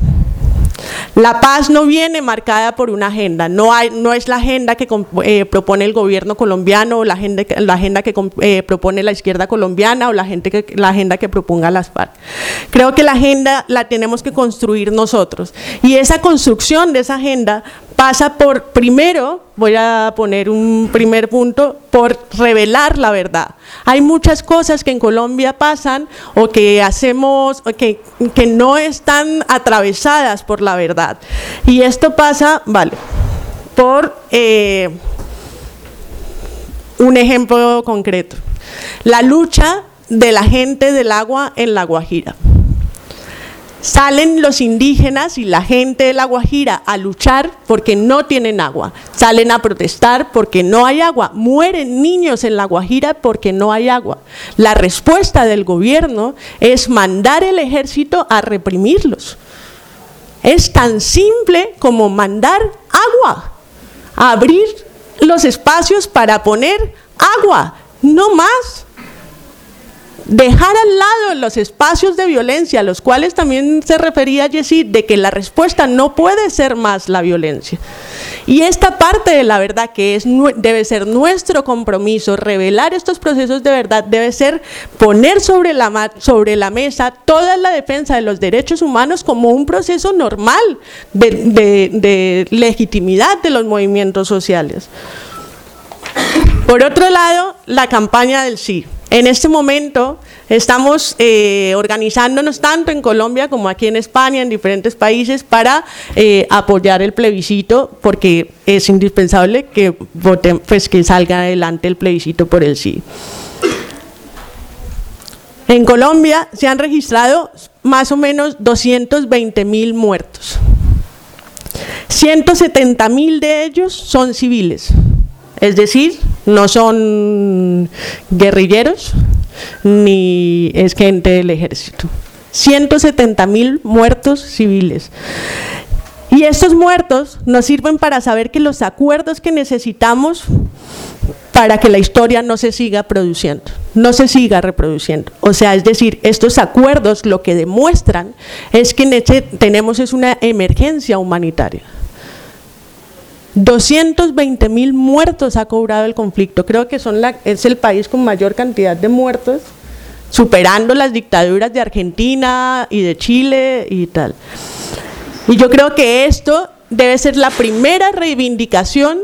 La paz no viene marcada por una agenda, no, hay, no es la agenda que eh, propone el gobierno colombiano o la agenda, la agenda que eh, propone la izquierda colombiana o la, gente la agenda que proponga las FARC. Creo que la agenda la tenemos que construir nosotros y esa construcción de esa agenda pasa por, primero, voy a poner un primer punto, por revelar la verdad. Hay muchas cosas que en Colombia pasan o que hacemos, que, que no están atravesadas por la verdad. Y esto pasa, vale, por eh, un ejemplo concreto. La lucha de la gente del agua en La Guajira. Salen los indígenas y la gente de La Guajira a luchar porque no tienen agua. Salen a protestar porque no hay agua. Mueren niños en La Guajira porque no hay agua. La respuesta del gobierno es mandar el ejército a reprimirlos. Es tan simple como mandar agua, abrir los espacios para poner agua, no más dejar al lado los espacios de violencia, a los cuales también se refería Jessie, de que la respuesta no puede ser más la violencia. Y esta parte de la verdad que es, debe ser nuestro compromiso, revelar estos procesos de verdad, debe ser poner sobre la, sobre la mesa toda la defensa de los derechos humanos como un proceso normal de legitimidad de los movimientos sociales. Por otro lado, la campaña del sí. En este momento estamos eh, organizándonos tanto en Colombia como aquí en España, en diferentes países, para eh, apoyar el plebiscito, porque es indispensable que voten, pues que salga adelante el plebiscito por el sí. En Colombia se han registrado más o menos 220 mil muertos. 170 mil de ellos son civiles. Es decir, no son guerrilleros ni es gente del ejército. 170 mil muertos civiles. Y estos muertos nos sirven para saber que los acuerdos que necesitamos para que la historia no se siga produciendo, no se siga reproduciendo. O sea, es decir, estos acuerdos lo que demuestran es que tenemos es una emergencia humanitaria. 220 mil muertos ha cobrado el conflicto. Creo que son la, es el país con mayor cantidad de muertos, superando las dictaduras de Argentina y de Chile y tal. Y yo creo que esto debe ser la primera reivindicación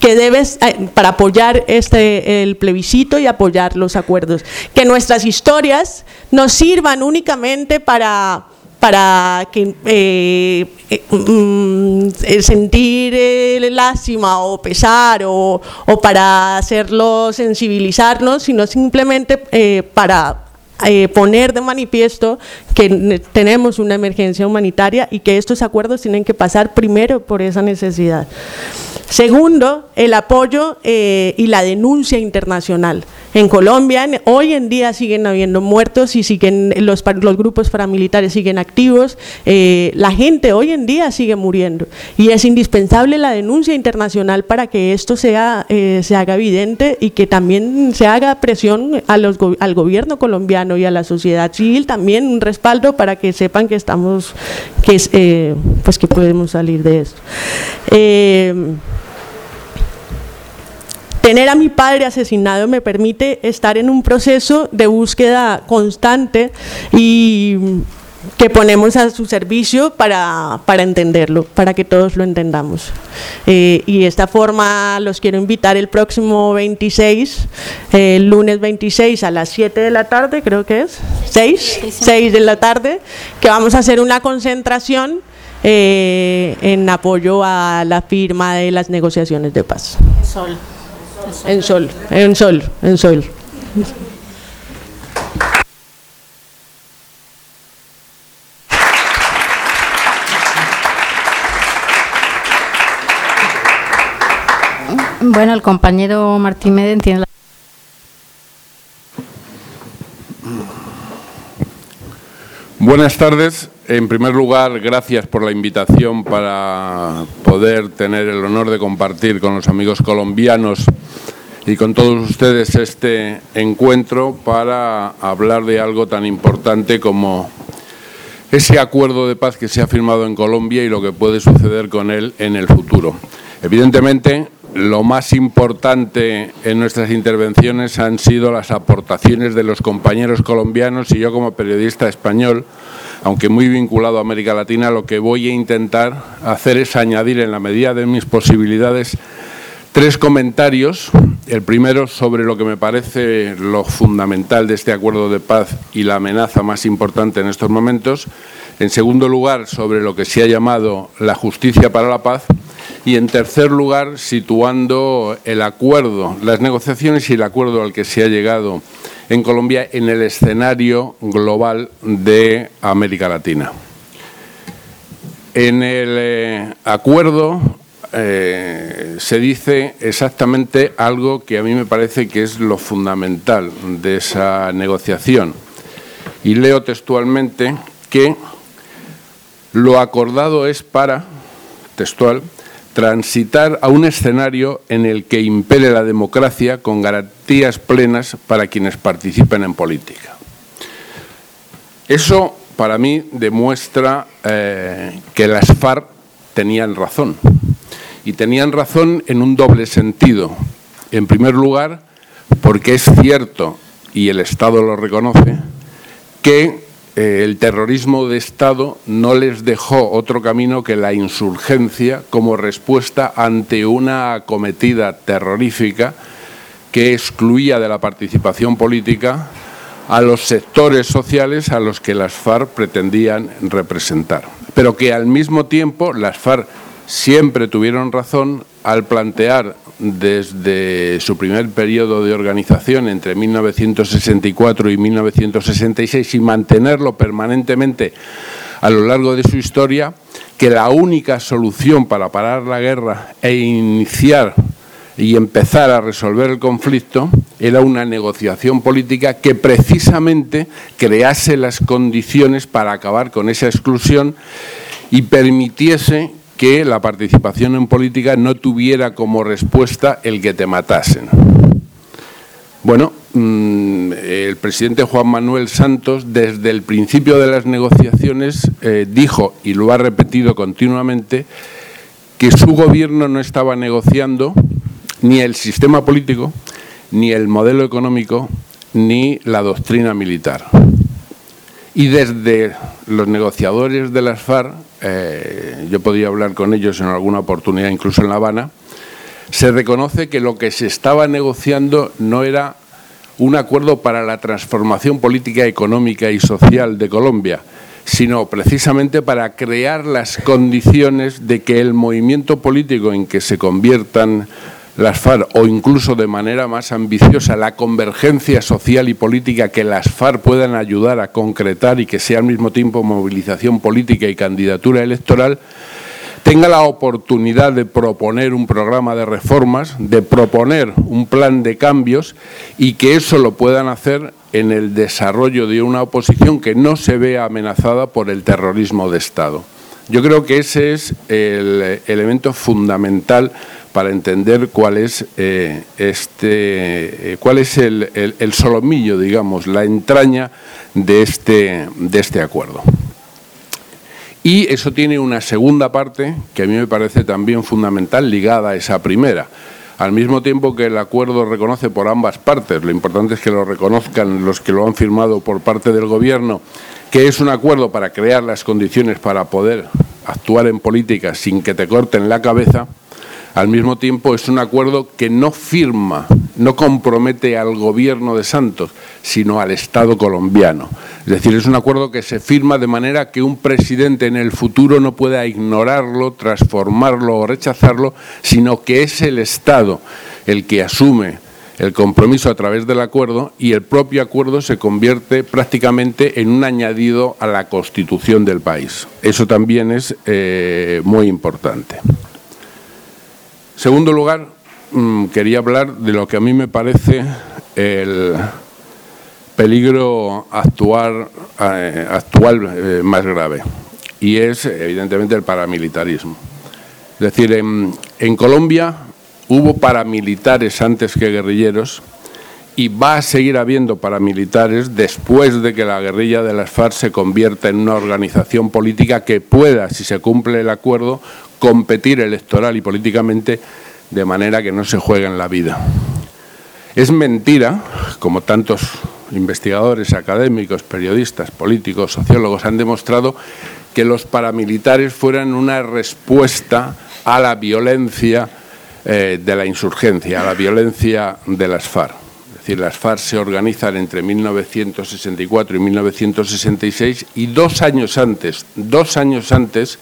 que debes eh, para apoyar este el plebiscito y apoyar los acuerdos, que nuestras historias nos sirvan únicamente para para que eh, eh, mm, sentir lástima o pesar o, para hacerlo sensibilizarnos, sino simplemente eh, para poner de manifiesto que tenemos una emergencia humanitaria y que estos acuerdos tienen que pasar primero por esa necesidad. Segundo, el apoyo y la denuncia internacional. En Colombia hoy en día siguen habiendo muertos y siguen los, los grupos paramilitares siguen activos, eh, la gente hoy en día sigue muriendo y es indispensable la denuncia internacional para que esto sea, eh, se haga evidente y que también se haga presión a los, al gobierno colombiano y a la sociedad civil también un respaldo para que sepan que estamos, que, eh, pues que podemos salir de esto. Tener a mi padre asesinado me permite estar en un proceso de búsqueda constante y que ponemos a su servicio para, entenderlo, para que todos lo entendamos. Eh, y de esta forma los quiero invitar el próximo 26, el lunes 26 a las 7 de la tarde, creo que es, 6, 6 de la tarde, que vamos a hacer una concentración eh, en apoyo a la firma de las negociaciones de paz. Sol. En sol, en sol, en sol. Bueno, el compañero Martín Meden tiene la... Buenas tardes. En primer lugar, gracias por la invitación para poder tener el honor de compartir con los amigos colombianos y con todos ustedes este encuentro para hablar de algo tan importante como ese acuerdo de paz que se ha firmado en Colombia y lo que puede suceder con él en el futuro. Evidentemente, lo más importante en nuestras intervenciones han sido las aportaciones de los compañeros colombianos y yo como periodista español, aunque muy vinculado a América Latina, lo que voy a intentar hacer es añadir en la medida de mis posibilidades tres comentarios. El primero sobre lo que me parece lo fundamental de este acuerdo de paz y la amenaza más importante en estos momentos. En segundo lugar, sobre lo que se ha llamado la justicia para la paz y en tercer lugar situando el acuerdo, las negociaciones y el acuerdo al que se ha llegado en Colombia en el escenario global de América Latina. En el eh, acuerdo eh, se dice exactamente algo que a mí me parece que es lo fundamental de esa negociación. Y leo textualmente que lo acordado es para, textual, transitar a un escenario en el que impere la democracia con garantías plenas para quienes participen en política. Eso, para mí, demuestra eh, que las FARC tenían razón. Y tenían razón en un doble sentido. En primer lugar, porque es cierto, y el Estado lo reconoce, que eh, el terrorismo de Estado no les dejó otro camino que la insurgencia como respuesta ante una acometida terrorífica que excluía de la participación política a los sectores sociales a los que las FARC pretendían representar. Pero que al mismo tiempo las FARC siempre tuvieron razón al plantear desde su primer periodo de organización entre 1964 y 1966 y mantenerlo permanentemente a lo largo de su historia, que la única solución para parar la guerra e iniciar y empezar a resolver el conflicto era una negociación política que precisamente crease las condiciones para acabar con esa exclusión y permitiese que la participación en política no tuviera como respuesta el que te matasen. Bueno, mm, el presidente Juan Manuel Santos desde el principio de las negociaciones eh, dijo, y lo ha repetido continuamente, que su gobierno no estaba negociando ni el sistema político, ni el modelo económico, ni la doctrina militar. Y desde los negociadores de las FARC eh, yo podía hablar con ellos en alguna oportunidad, incluso en La Habana, se reconoce que lo que se estaba negociando no era un acuerdo para la transformación política, económica y social de Colombia, sino precisamente para crear las condiciones de que el movimiento político en que se conviertan las FARC o incluso de manera más ambiciosa la convergencia social y política que las FARC puedan ayudar a concretar y que sea al mismo tiempo movilización política y candidatura electoral, tenga la oportunidad de proponer un programa de reformas, de proponer un plan de cambios y que eso lo puedan hacer en el desarrollo de una oposición que no se vea amenazada por el terrorismo de Estado. Yo creo que ese es el elemento fundamental para entender cuál es eh, este eh, cuál es el, solomillo, digamos, la entraña de este, de este acuerdo. Y eso tiene una segunda parte que a mí me parece también fundamental, ligada a esa primera. Al mismo tiempo que el acuerdo reconoce por ambas partes, lo importante es que lo reconozcan los que lo han firmado por parte del Gobierno, que es un acuerdo para crear las condiciones para poder actuar en política sin que te corten la cabeza, al mismo tiempo es un acuerdo que no firma, no compromete al gobierno de Santos, sino al Estado colombiano. Es decir, es un acuerdo que se firma de manera que un presidente en el futuro no pueda ignorarlo, transformarlo o rechazarlo, sino que es el Estado el que asume el compromiso a través del acuerdo y el propio acuerdo se convierte prácticamente en un añadido a la constitución del país. Eso también es eh, muy importante. Segundo lugar, mm, quería hablar de lo que a mí me parece el peligro actual, eh, actual eh, más grave, y es evidentemente el paramilitarismo. Es decir, en, Colombia hubo paramilitares antes que guerrilleros y va a seguir habiendo paramilitares después de que la guerrilla de las FARC se convierta en una organización política que pueda, si se cumple el acuerdo, competir electoral y políticamente de manera que no se juegue en la vida. Es mentira, como tantos investigadores académicos, periodistas, políticos, sociólogos han demostrado, que los paramilitares fueran una respuesta a la violencia eh, de la insurgencia, a la violencia de las FARC. Es decir, las FARC se organizan entre 1964 y 1966 y dos años antes, dos años antes,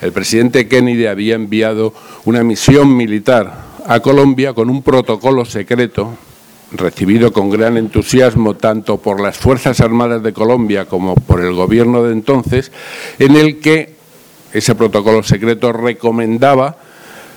el presidente Kennedy había enviado una misión militar a Colombia con un protocolo secreto recibido con gran entusiasmo tanto por las Fuerzas Armadas de Colombia como por el gobierno de entonces, en el que ese protocolo secreto recomendaba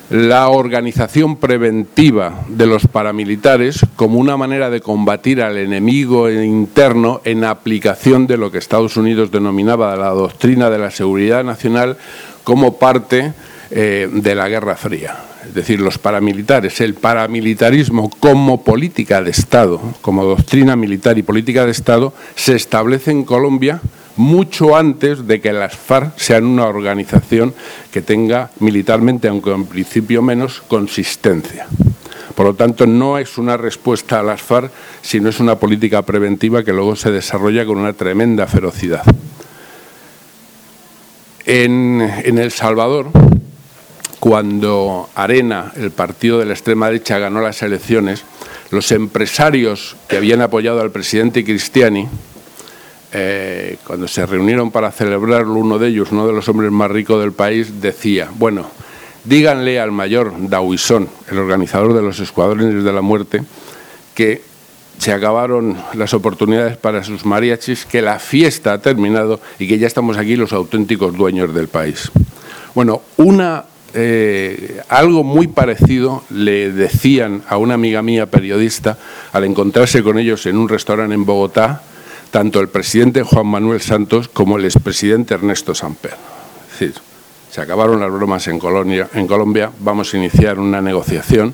la organización preventiva de los paramilitares como una manera de combatir al enemigo interno en aplicación de lo que Estados Unidos denominaba la doctrina de la seguridad nacional como parte eh, de la Guerra Fría. Es decir, los paramilitares, el paramilitarismo como política de Estado, como doctrina militar y política de Estado, se establece en Colombia mucho antes de que las FARC sean una organización que tenga militarmente, aunque en principio menos, consistencia. Por lo tanto, no es una respuesta a las FARC, sino es una política preventiva que luego se desarrolla con una tremenda ferocidad. En, El Salvador, cuando Arena, el partido de la extrema derecha, ganó las elecciones, los empresarios que habían apoyado al presidente Cristiani, eh, cuando se reunieron para celebrarlo, uno de ellos, uno de los hombres más ricos del país, decía, bueno, díganle al mayor Dauisón, el organizador de los escuadrones de la muerte, que se acabaron las oportunidades para sus mariachis, que la fiesta ha terminado y que ya estamos aquí los auténticos dueños del país. Bueno, una, eh, algo muy parecido le decían a una amiga mía periodista al encontrarse con ellos en un restaurante en Bogotá, tanto el presidente Juan Manuel Santos como el expresidente Ernesto Samper. Es decir, se acabaron las bromas en, Colombia, en Colombia, vamos a iniciar una negociación.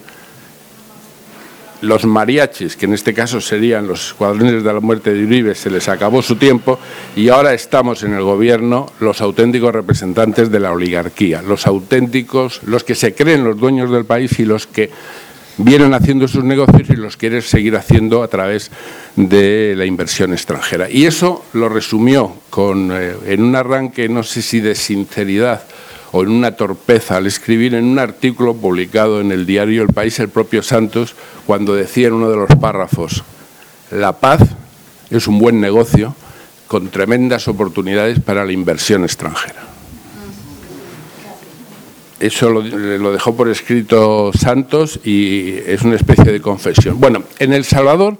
Los mariachis, que en este caso serían los escuadrones de la muerte de Uribe, se les acabó su tiempo y ahora estamos en el gobierno los auténticos representantes de la oligarquía, los auténticos, los que se creen los dueños del país y los que vienen haciendo sus negocios y los quieren seguir haciendo a través de la inversión extranjera. Y eso lo resumió con, eh, en un arranque, no sé si de sinceridad o en una torpeza al escribir en un artículo publicado en el diario El País el propio Santos, cuando decía en uno de los párrafos, la paz es un buen negocio con tremendas oportunidades para la inversión extranjera. Eso lo, dejó por escrito Santos y es una especie de confesión. Bueno, en El Salvador,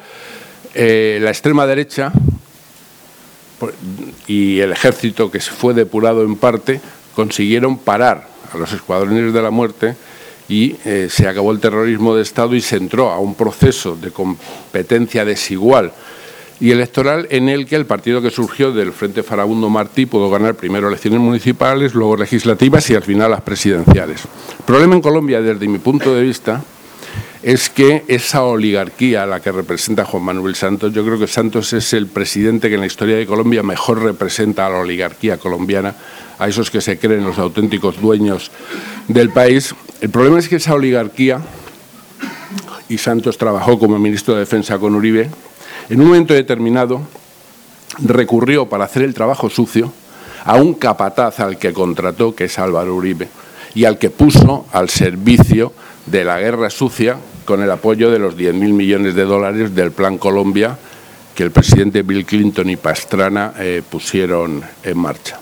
eh, la extrema derecha y el ejército, que se fue depurado en parte, consiguieron parar a los escuadrones de la muerte y eh, se acabó el terrorismo de Estado y se entró a un proceso de competencia desigual y electoral en el que el partido que surgió del Frente Farabundo Martí pudo ganar primero elecciones municipales, luego legislativas y al final las presidenciales. El problema en Colombia, desde mi punto de vista, es que esa oligarquía a la que representa Juan Manuel Santos, yo creo que Santos es el presidente que en la historia de Colombia mejor representa a la oligarquía colombiana, a esos que se creen los auténticos dueños del país. El problema es que esa oligarquía, y Santos trabajó como ministro de Defensa con Uribe, en un momento determinado recurrió para hacer el trabajo sucio a un capataz al que contrató, que es Álvaro Uribe, y al que puso al servicio de la guerra sucia con el apoyo de los 10.000 millones de dólares del Plan Colombia que el presidente Bill Clinton y Pastrana eh, pusieron en marcha.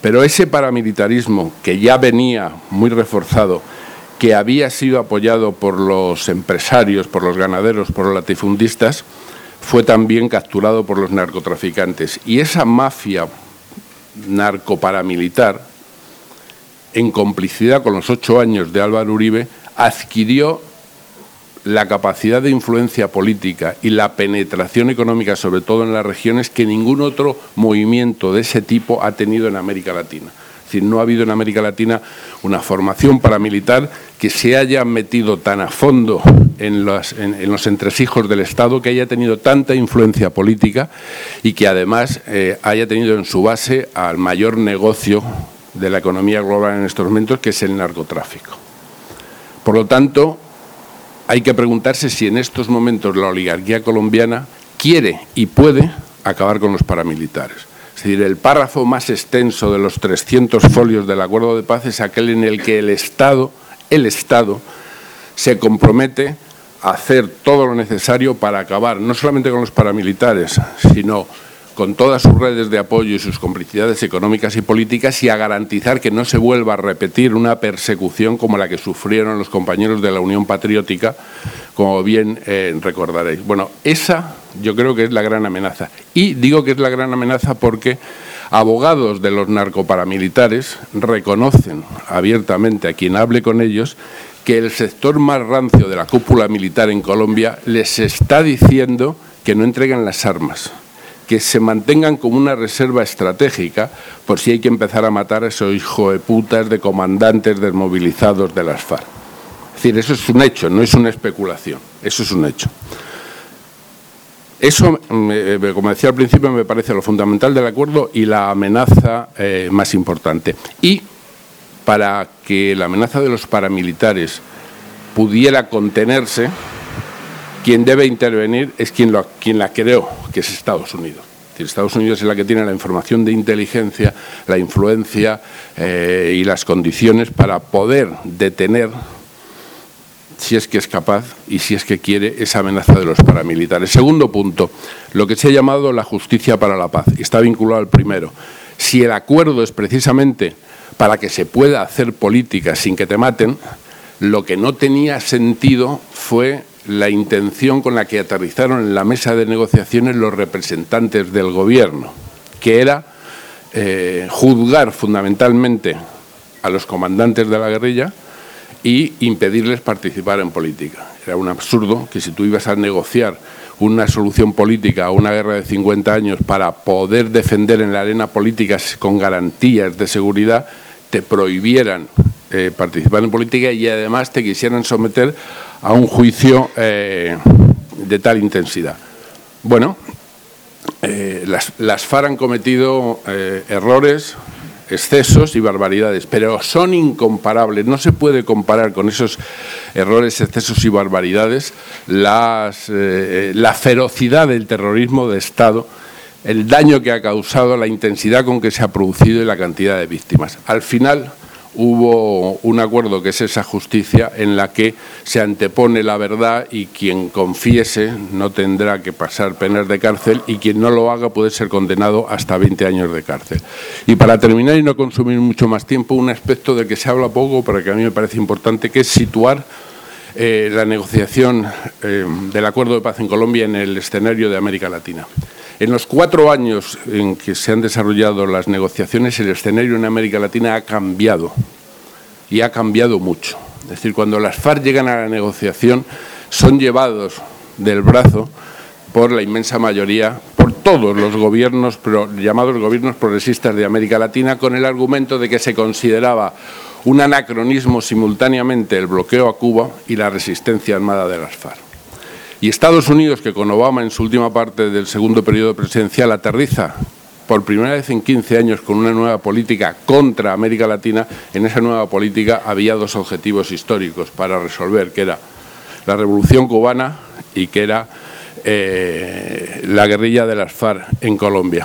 Pero ese paramilitarismo que ya venía muy reforzado, que había sido apoyado por los empresarios, por los ganaderos, por los latifundistas, fue también capturado por los narcotraficantes. Y esa mafia narcoparamilitar, en complicidad con los ocho años de Álvaro Uribe, adquirió la capacidad de influencia política y la penetración económica, sobre todo en las regiones, que ningún otro movimiento de ese tipo ha tenido en América Latina. Es decir, no ha habido en América Latina una formación paramilitar que se haya metido tan a fondo en los, entresijos del Estado, que haya tenido tanta influencia política y que además eh, haya tenido en su base al mayor negocio de la economía global en estos momentos, que es el narcotráfico. Por lo tanto, hay que preguntarse si en estos momentos la oligarquía colombiana quiere y puede acabar con los paramilitares. Es decir, el párrafo más extenso de los 300 folios del acuerdo de paz es aquel en el que el Estado, el Estado, se compromete a hacer todo lo necesario para acabar no solamente con los paramilitares, sino con todas sus redes de apoyo y sus complicidades económicas y políticas y a garantizar que no se vuelva a repetir una persecución como la que sufrieron los compañeros de la Unión Patriótica, como bien eh, recordaréis. Bueno, esa yo creo que es la gran amenaza. Y digo que es la gran amenaza porque abogados de los narcoparamilitares reconocen abiertamente a quien hable con ellos que el sector más rancio de la cúpula militar en Colombia les está diciendo que no entreguen las armas que se mantengan como una reserva estratégica por si hay que empezar a matar a esos hijos de putas de comandantes desmovilizados de las FARC. Es decir, eso es un hecho, no es una especulación, eso es un hecho. Eso, eh, como decía al principio, me parece lo fundamental del acuerdo y la amenaza eh, más importante. Y para que la amenaza de los paramilitares pudiera contenerse, quien debe intervenir es quien, la creó, que es Estados Unidos. Estados Unidos es la que tiene la información de inteligencia, la influencia eh, y las condiciones para poder detener, si es que es capaz y si es que quiere, esa amenaza de los paramilitares. Segundo punto, lo que se ha llamado la justicia para la paz. Está vinculado al primero. Si el acuerdo es precisamente para que se pueda hacer política sin que te maten, lo que no tenía sentido fue la intención con la que aterrizaron en la mesa de negociaciones los representantes del Gobierno, que era eh, juzgar fundamentalmente a los comandantes de la guerrilla y impedirles participar en política. Era un absurdo que si tú ibas a negociar una solución política a una guerra de 50 años para poder defender en la arena política con garantías de seguridad, te prohibieran eh, participar en política y además te quisieran someter a un juicio eh, de tal intensidad. Bueno, eh, las, las, FAR han cometido eh, errores, excesos y barbaridades, pero son incomparables. No se puede comparar con esos errores, excesos y barbaridades las, la ferocidad del terrorismo de Estado, el daño que ha causado, la intensidad con que se ha producido y la cantidad de víctimas. Al final, hubo un acuerdo que es esa justicia en la que se antepone la verdad y quien confiese no tendrá que pasar penas de cárcel y quien no lo haga puede ser condenado hasta 20 años de cárcel. Y para terminar y no consumir mucho más tiempo, un aspecto del que se habla poco, pero que a mí me parece importante, que es situar eh, la negociación eh, del acuerdo de paz en Colombia en el escenario de América Latina. En los cuatro años en que se han desarrollado las negociaciones, el escenario en América Latina ha cambiado y ha cambiado mucho. Es decir, cuando las FARC llegan a la negociación, son llevados del brazo por la inmensa mayoría, por todos los gobiernos, llamados gobiernos progresistas de América Latina, con el argumento de que se consideraba un anacronismo simultáneamente el bloqueo a Cuba y la resistencia armada de las FARC. Y Estados Unidos, que con Obama en su última parte del segundo periodo presidencial aterriza por primera vez en 15 años con una nueva política contra América Latina, en esa nueva política había dos objetivos históricos para resolver, que era la revolución cubana y que era eh, la guerrilla de las FARC en Colombia.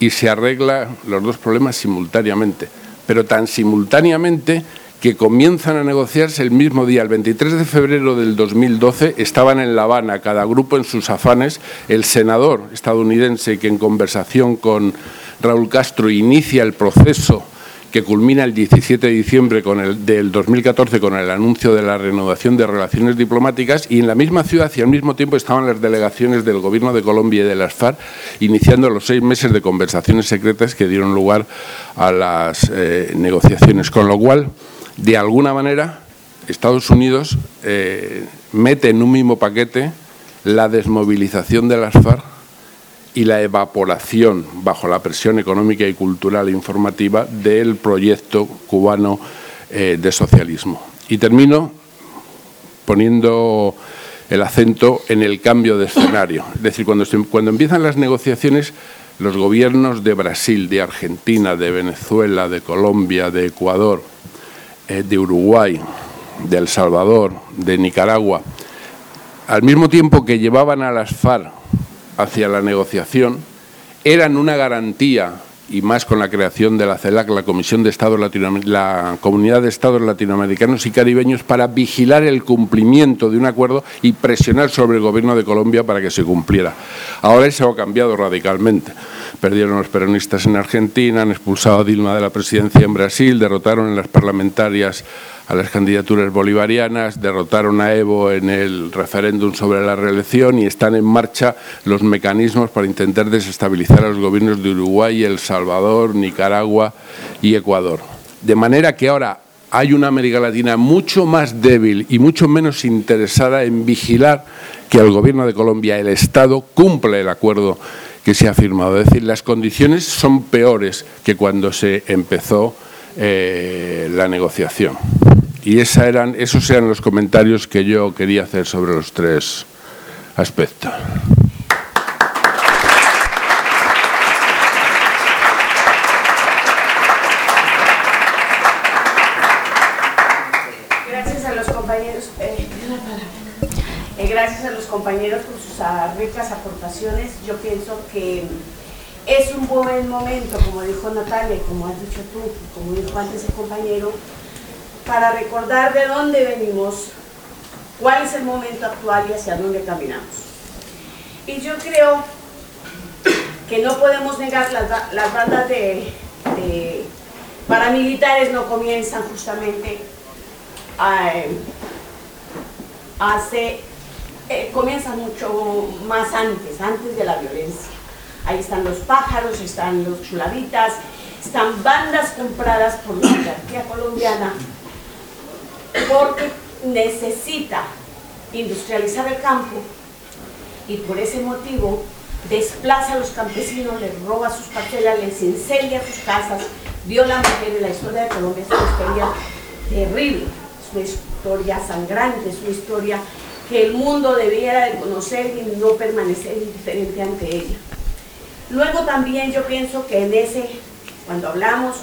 Y se arreglan los dos problemas simultáneamente, pero tan simultáneamente que comienzan a negociarse el mismo día, el 23 de febrero del 2012, estaban en La Habana, cada grupo en sus afanes, el senador estadounidense que en conversación con Raúl Castro inicia el proceso que culmina el 17 de diciembre con el, del 2014 con el anuncio de la renovación de relaciones diplomáticas y en la misma ciudad y al mismo tiempo estaban las delegaciones del Gobierno de Colombia y de las FARC iniciando los seis meses de conversaciones secretas que dieron lugar a las eh, negociaciones. Con lo cual, de alguna manera, Estados Unidos eh, mete en un mismo paquete la desmovilización de las FARC y la evaporación bajo la presión económica y cultural e informativa del proyecto cubano eh, de socialismo. Y termino poniendo el acento en el cambio de escenario. Es decir, cuando, cuando empiezan las negociaciones, los gobiernos de Brasil, de Argentina, de Venezuela, de Colombia, de Ecuador, eh, de Uruguay, de El Salvador, de Nicaragua, al mismo tiempo que llevaban a las FARC hacia la negociación, eran una garantía y más con la creación de la CELAC, la Comisión de Estados la Comunidad de Estados Latinoamericanos y Caribeños, para vigilar el cumplimiento de un acuerdo y presionar sobre el Gobierno de Colombia para que se cumpliera. Ahora eso ha cambiado radicalmente. Perdieron los peronistas en Argentina, han expulsado a Dilma de la presidencia en Brasil, derrotaron en las parlamentarias a las candidaturas bolivarianas, derrotaron a Evo en el referéndum sobre la reelección y están en marcha los mecanismos para intentar desestabilizar a los gobiernos de Uruguay, El Salvador, Nicaragua y Ecuador. De manera que ahora hay una América Latina mucho más débil y mucho menos interesada en vigilar que el gobierno de Colombia, el Estado, cumple el acuerdo que se ha firmado. Es decir, las condiciones son peores que cuando se empezó eh, la negociación. Y esa eran, esos eran los comentarios que yo quería hacer sobre los tres aspectos. Gracias a los compañeros, eh, eh, gracias a los compañeros por sus ricas aportaciones. Yo pienso que es un buen momento, como dijo Natalia como has dicho tú, como dijo antes el compañero, para recordar de dónde venimos, cuál es el momento actual y hacia dónde caminamos. Y yo creo que no podemos negar las, las bandas de, paramilitares no comienzan justamente a, hace, eh, comienzan mucho más antes, antes de la violencia. Ahí están los pájaros, están los chulavitas, están bandas compradas por la monarquía colombiana porque necesita industrializar el campo y por ese motivo desplaza a los campesinos, les roba sus parcelas, les incendia sus casas, viola a mujeres. La historia de Colombia es una historia terrible, es una historia sangrante, es una historia que el mundo debiera de conocer y no permanecer indiferente ante ella. Luego también yo pienso que en ese, cuando hablamos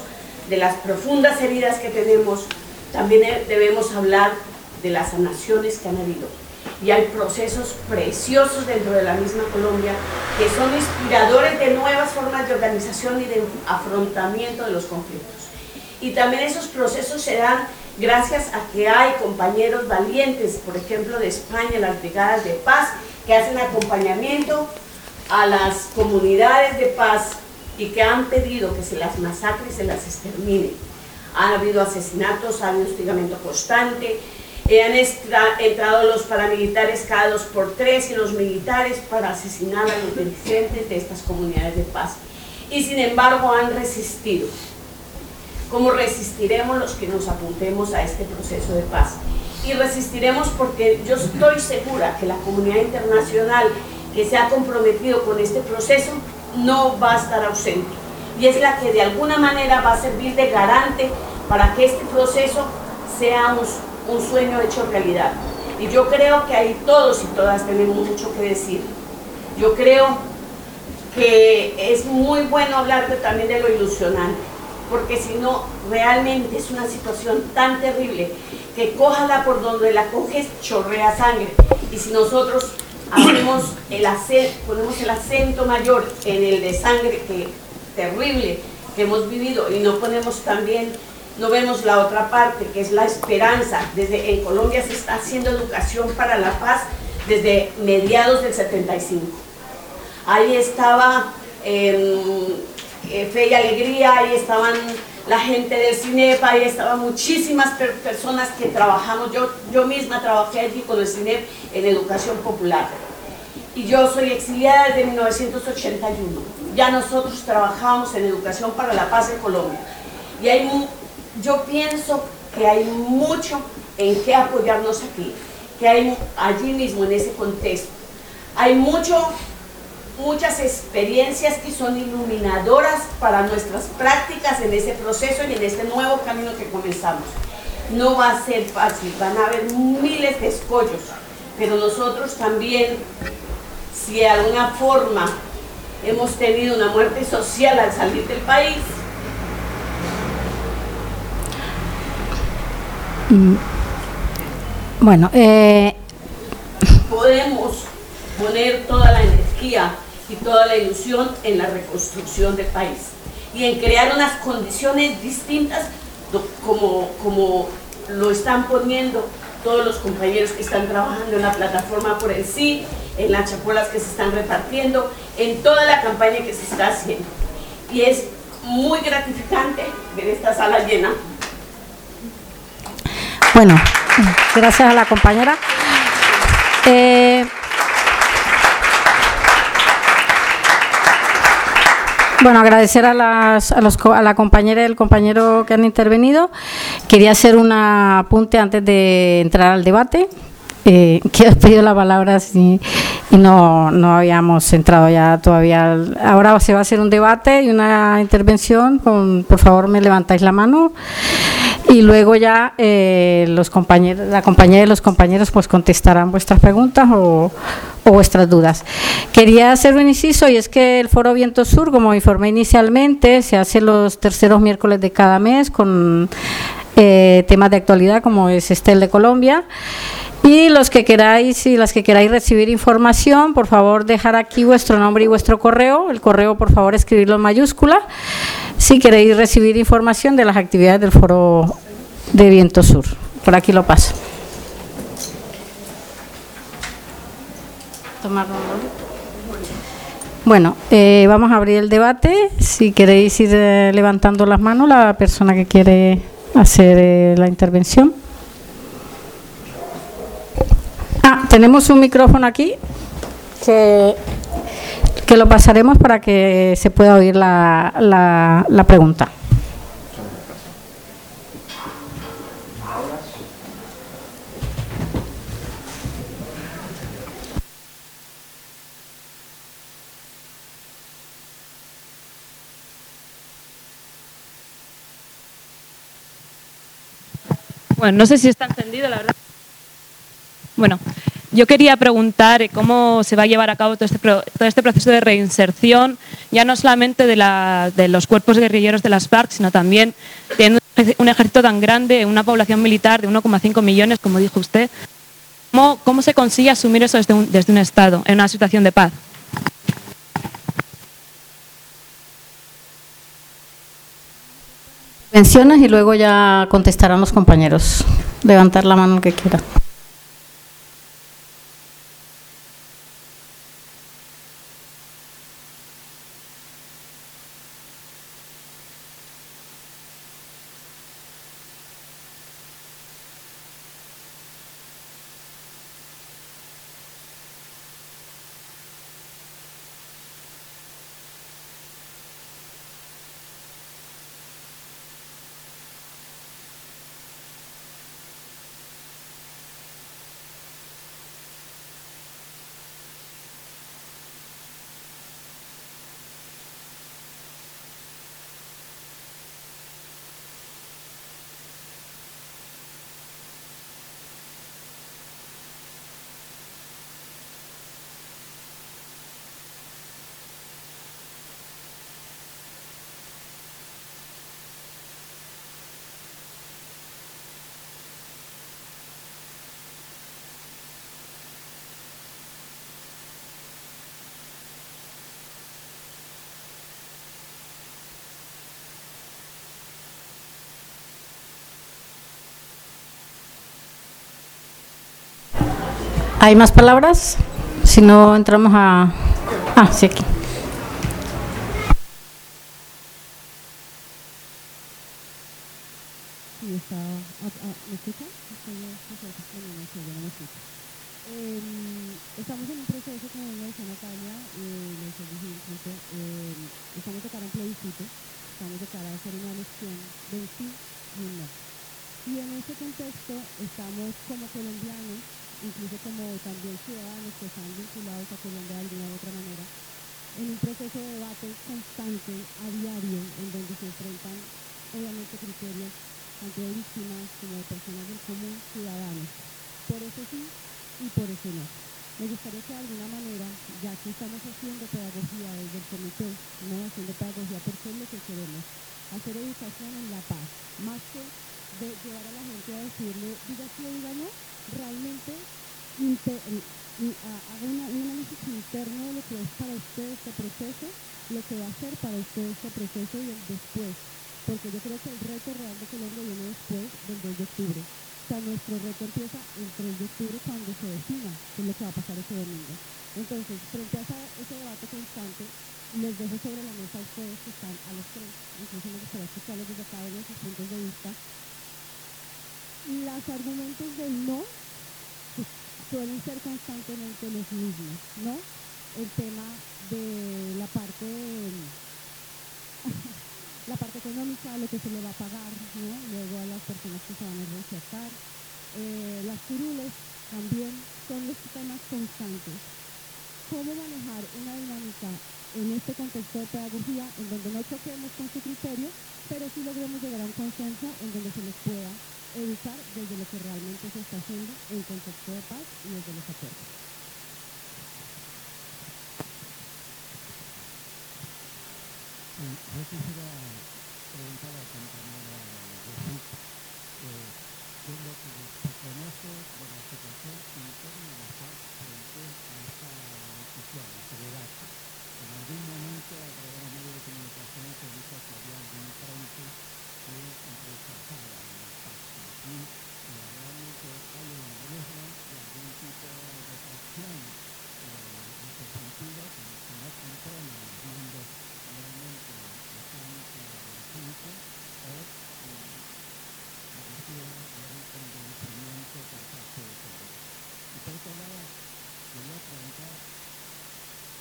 de las profundas heridas que tenemos, también debemos hablar de las sanaciones que han habido. Y hay procesos preciosos dentro de la misma Colombia que son inspiradores de nuevas formas de organización y de afrontamiento de los conflictos. Y también esos procesos se dan gracias a que hay compañeros valientes, por ejemplo de España, las brigadas de paz, que hacen acompañamiento a las comunidades de paz y que han pedido que se las masacre y se las extermine han habido asesinatos, ha habido hostigamiento constante, eh, han entrado los paramilitares cada dos por tres y los militares para asesinar a los dirigentes de estas comunidades de paz. Y sin embargo han resistido. ¿Cómo resistiremos los que nos apuntemos a este proceso de paz? Y resistiremos porque yo estoy segura que la comunidad internacional que se ha comprometido con este proceso no va a estar ausente y es la que de alguna manera va a servir de garante para que este proceso sea un, sueño hecho realidad. Y yo creo que ahí todos y todas tenemos mucho que decir. Yo creo que es muy bueno hablar también de lo ilusionante, porque si no, realmente es una situación tan terrible que cójala por donde la coges, chorrea sangre. Y si nosotros ponemos el acento mayor en el de sangre que terrible que hemos vivido y no ponemos también, no vemos la otra parte que es la esperanza. Desde en Colombia se está haciendo educación para la paz desde mediados del 75. Ahí estaba em, eh, Fe y Alegría, ahí estaban la gente del CINEP, ahí estaban muchísimas personas que trabajamos, yo, yo misma trabajé allí con el CINEP en educación popular. Y yo soy exiliada desde 1981 ya nosotros trabajamos en Educación para la Paz en Colombia. Y hay, yo pienso que hay mucho en qué apoyarnos aquí, que hay allí mismo en ese contexto. Hay mucho muchas experiencias que son iluminadoras para nuestras prácticas en ese proceso y en este nuevo camino que comenzamos. No va a ser fácil, van a haber miles de escollos, pero nosotros también, si de alguna forma hemos tenido una muerte social al salir del país. Bueno, eh, podemos poner toda la energía y toda la ilusión en la reconstrucción del país y en crear unas condiciones distintas como, como lo están poniendo todos los compañeros que están trabajando en la plataforma por el sí, en las chapolas que se están repartiendo, en toda la campaña que se está haciendo. Y es muy gratificante ver esta sala llena. bueno, gracias a la compañera. Eh, Bueno, agradecer a, las, a, los, a la compañera y el compañero que han intervenido. Quería hacer un apunte antes de entrar al debate. Eh, que os pedido la palabra y no, no habíamos entrado ya todavía. Ahora se va a hacer un debate y una intervención. Con, por favor, me levantáis la mano. Y luego ya eh, los compañeros, la compañera y los compañeros pues contestarán vuestras preguntas o, vuestras dudas. Quería hacer un inciso y es que el Foro Viento Sur, como informé inicialmente, se hace los terceros miércoles de cada mes con eh, temas de actualidad como es este el de Colombia. Y los que queráis y las que queráis recibir información, por favor dejar aquí vuestro nombre y vuestro correo. El correo, por favor, escribirlo en mayúscula. Si queréis recibir información de las actividades del Foro de Viento Sur. Por aquí lo paso. Tomarlo, ¿no? Bueno, eh, vamos a abrir el debate. Si queréis ir eh, levantando las manos, la persona que quiere hacer eh, la intervención. Ah, tenemos un micrófono aquí que, que lo pasaremos para que se pueda oír la, la, la pregunta. Bueno, no sé si está encendido, la verdad. Bueno, yo quería preguntar eh, cómo se va a llevar a cabo todo este, todo este proceso de reinserción, ya no solamente de, la- de los cuerpos guerrilleros de las FARC, sino también teniendo un ejército tan grande, una población militar de 1,5 millones, como dijo usted. ¿Cómo, cómo se consigue asumir eso desde un, desde un Estado, en una situación de paz? Menciones y luego ya contestarán los compañeros. Levantar la mano el que quiera. ¿Hay más palabras? Si no, entramos a... Ah, sí, aquí. Sí, está. ah, ah, ¿Me escucha? Estoy yo, sí, sí, sí, no, no sé, yo no me escucho. Eh, estamos en un proceso, como lo decía Natalia, eh, lo decía Luis incluso, eh, estamos de cara a un plebiscito, estamos de cara a hacer una elección de un sí y un no. Y en este contexto estamos como colombianos, incluso como también ciudadanos que están vinculados a Colombia de alguna u otra manera, en un proceso de debate constante a diario en donde se enfrentan obviamente criterios tanto de víctimas como de personas del común ciudadanos. Por eso sí y por eso no. Me gustaría que de alguna manera, ya que estamos haciendo pedagogía desde el comité, no haciendo pedagogía porque es lo que queremos, hacer educación en la paz, más que de llevar a la gente a decirle, diga sí o diga no, realmente inte- y a- haga una- un análisis interno de lo que es para usted este proceso, lo que va a ser para usted este proceso y el después. Porque yo creo que el reto real de Colombia viene después del 2 de octubre. O sea, nuestro reto empieza el 3 de octubre cuando se defina qué es lo que va a pasar ese domingo. Entonces, frente a esa- ese debate constante, les dejo sobre la mesa a ustedes que están a los tres, incluso me gustaría escucharlos desde cada uno de sus puntos de vista. Los argumentos del no pues, suelen ser constantemente los mismos, ¿no? El tema de la parte la parte económica, lo que se le va a pagar, ¿no? Luego a las personas que se van a rechazar. Eh, las curules también son los temas constantes. ¿Cómo manejar una dinámica en este contexto de pedagogía en donde no choquemos con su criterio, pero sí logremos llegar a un consenso en donde se les pueda educar desde lo que realmente se está haciendo en contexto de paz y desde los acuerdos? Yo quisiera preguntar a la compañera Jesús, eh, qué es lo que se conoce de la situación interna de la paz frente a esta discusión, a este debate. En algún momento a través de los medios de comunicación se dijo que había algún frente que rechazaba la paz. Aquí eh, realmente hay un riesgo de algún tipo de retracción eh, en ese sentido, que, que no controla los mandos realmente están vigentes o eh, requiere de un convencimiento por parte de todos. Y por otro lado, quería preguntar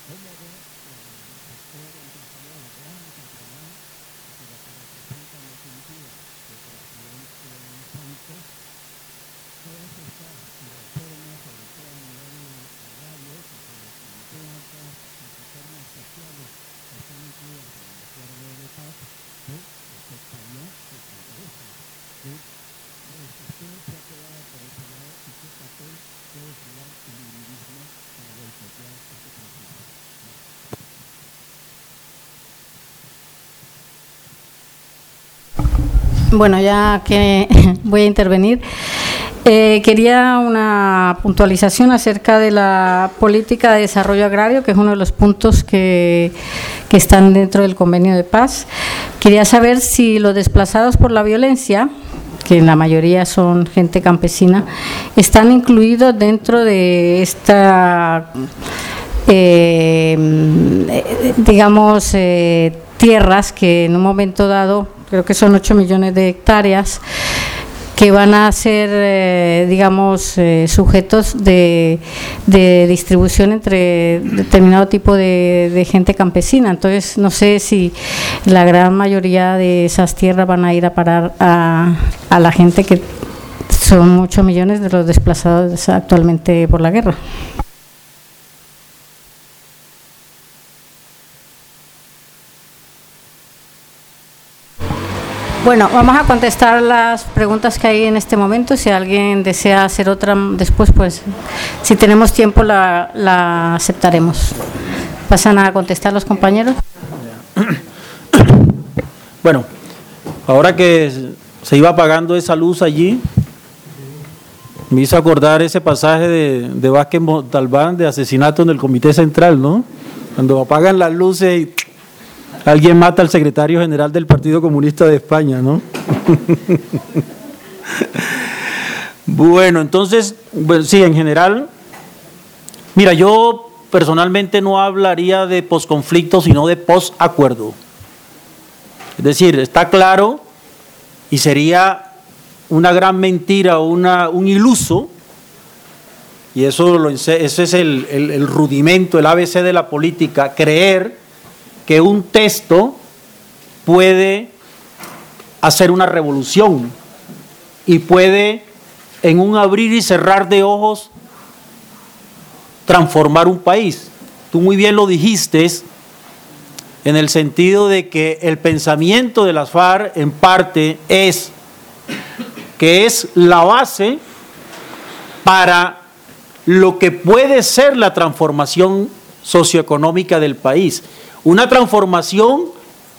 cómo ve el sector empresarial grande patronal, que lo que representa en definitiva el presidente Santos, todas estas reformas, sobre todo a nivel agrario, que se plantean todas las reformas sociales que están incluidas en el acuerdo de paz, que afectarían sus intereses. ¿Qué resistencia quedaba por ese lado y qué papel puede jugar el individuo para boicotear este proceso? Bueno, ya que voy a intervenir, eh, quería una puntualización acerca de la política de desarrollo agrario, que es uno de los puntos que, que están dentro del convenio de paz. Quería saber si los desplazados por la violencia, que en la mayoría son gente campesina, están incluidos dentro de esta, eh, digamos, eh, tierras que en un momento dado, creo que son 8 millones de hectáreas, que van a ser, eh, digamos, eh, sujetos de, de distribución entre determinado tipo de, gente campesina. Entonces, no sé si la gran mayoría de esas tierras van a ir a parar a, a la gente que son muchos millones de los desplazados actualmente por la guerra. Bueno, vamos a contestar las preguntas que hay en este momento. Si alguien desea hacer otra después, pues si tenemos tiempo la, aceptaremos. ¿Pasan a contestar los compañeros? Bueno, ahora que se iba apagando esa luz allí, me hizo acordar ese pasaje de, de Vázquez Montalbán de asesinato en el Comité Central, ¿no? Cuando apagan las luces y alguien mata al secretario general del Partido Comunista de España, ¿no? bueno, entonces, sí, en general, mira, yo personalmente no hablaría de posconflicto, sino de posacuerdo. Es decir, está claro y sería una gran mentira, una, un iluso, y eso, lo, ese es el, el rudimento, el ABC de la política, creer que un texto puede hacer una revolución y puede en un abrir y cerrar de ojos transformar un país. Tú muy bien lo dijiste, en el sentido de que el pensamiento de las FARC en parte es que es la base para lo que puede ser la transformación socioeconómica del país. Una transformación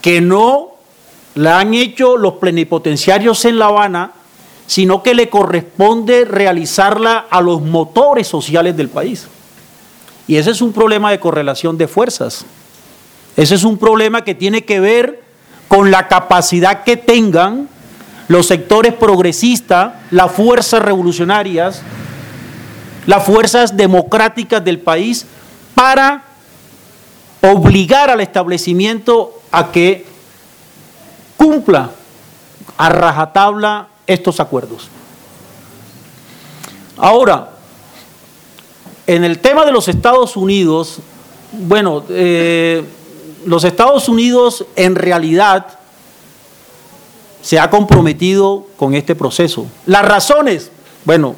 que no la han hecho los plenipotenciarios en La Habana, sino que le corresponde realizarla a los motores sociales del país. Y ese es un problema de correlación de fuerzas. Ese es un problema que tiene que ver con la capacidad que tengan los sectores progresistas, las fuerzas revolucionarias, las fuerzas democráticas del país para obligar al establecimiento a que cumpla a rajatabla estos acuerdos. Ahora, en el tema de los Estados Unidos, bueno, eh, los Estados Unidos en realidad se ha comprometido con este proceso. Las razones, bueno,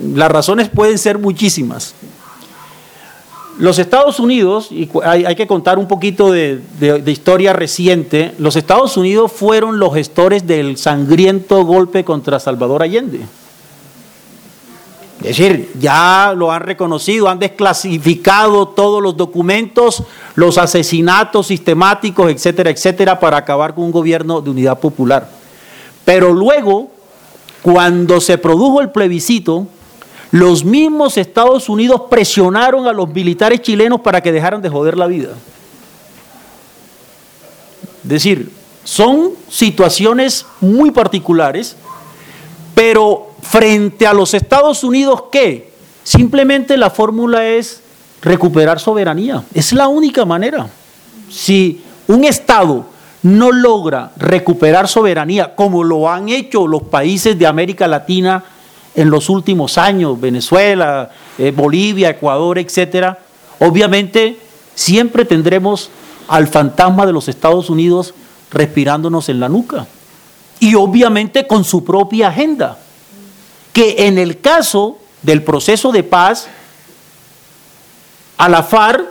las razones pueden ser muchísimas. Los Estados Unidos, y hay, que contar un poquito de, de, historia reciente, los Estados Unidos fueron los gestores del sangriento golpe contra Salvador Allende. Es decir, ya lo han reconocido, han desclasificado todos los documentos, los asesinatos sistemáticos, etcétera, etcétera, para acabar con un gobierno de unidad popular. Pero luego, cuando se produjo el plebiscito, los mismos Estados Unidos presionaron a los militares chilenos para que dejaran de joder la vida. Es decir, son situaciones muy particulares, pero frente a los Estados Unidos, ¿qué? Simplemente la fórmula es recuperar soberanía. Es la única manera. Si un Estado no logra recuperar soberanía, como lo han hecho los países de América Latina, en los últimos años, Venezuela, eh, Bolivia, Ecuador, etcétera, obviamente siempre tendremos al fantasma de los Estados Unidos respirándonos en la nuca. Y obviamente con su propia agenda, que en el caso del proceso de paz, a la FARC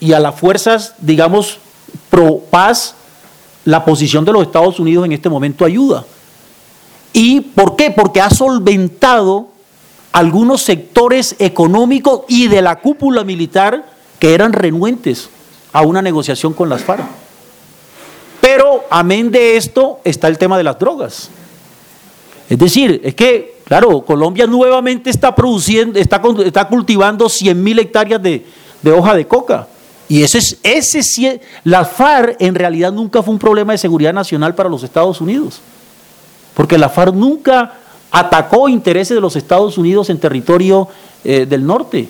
y a las fuerzas, digamos, pro paz, la posición de los Estados Unidos en este momento ayuda. ¿Y por qué? Porque ha solventado algunos sectores económicos y de la cúpula militar que eran renuentes a una negociación con las FARC. Pero amén de esto está el tema de las drogas. Es decir, es que, claro, Colombia nuevamente está produciendo, está, está cultivando 100 mil hectáreas de, hoja de coca. Y ese es, ese, la FARC en realidad nunca fue un problema de seguridad nacional para los Estados Unidos porque la FARC nunca atacó intereses de los Estados Unidos en territorio eh, del norte.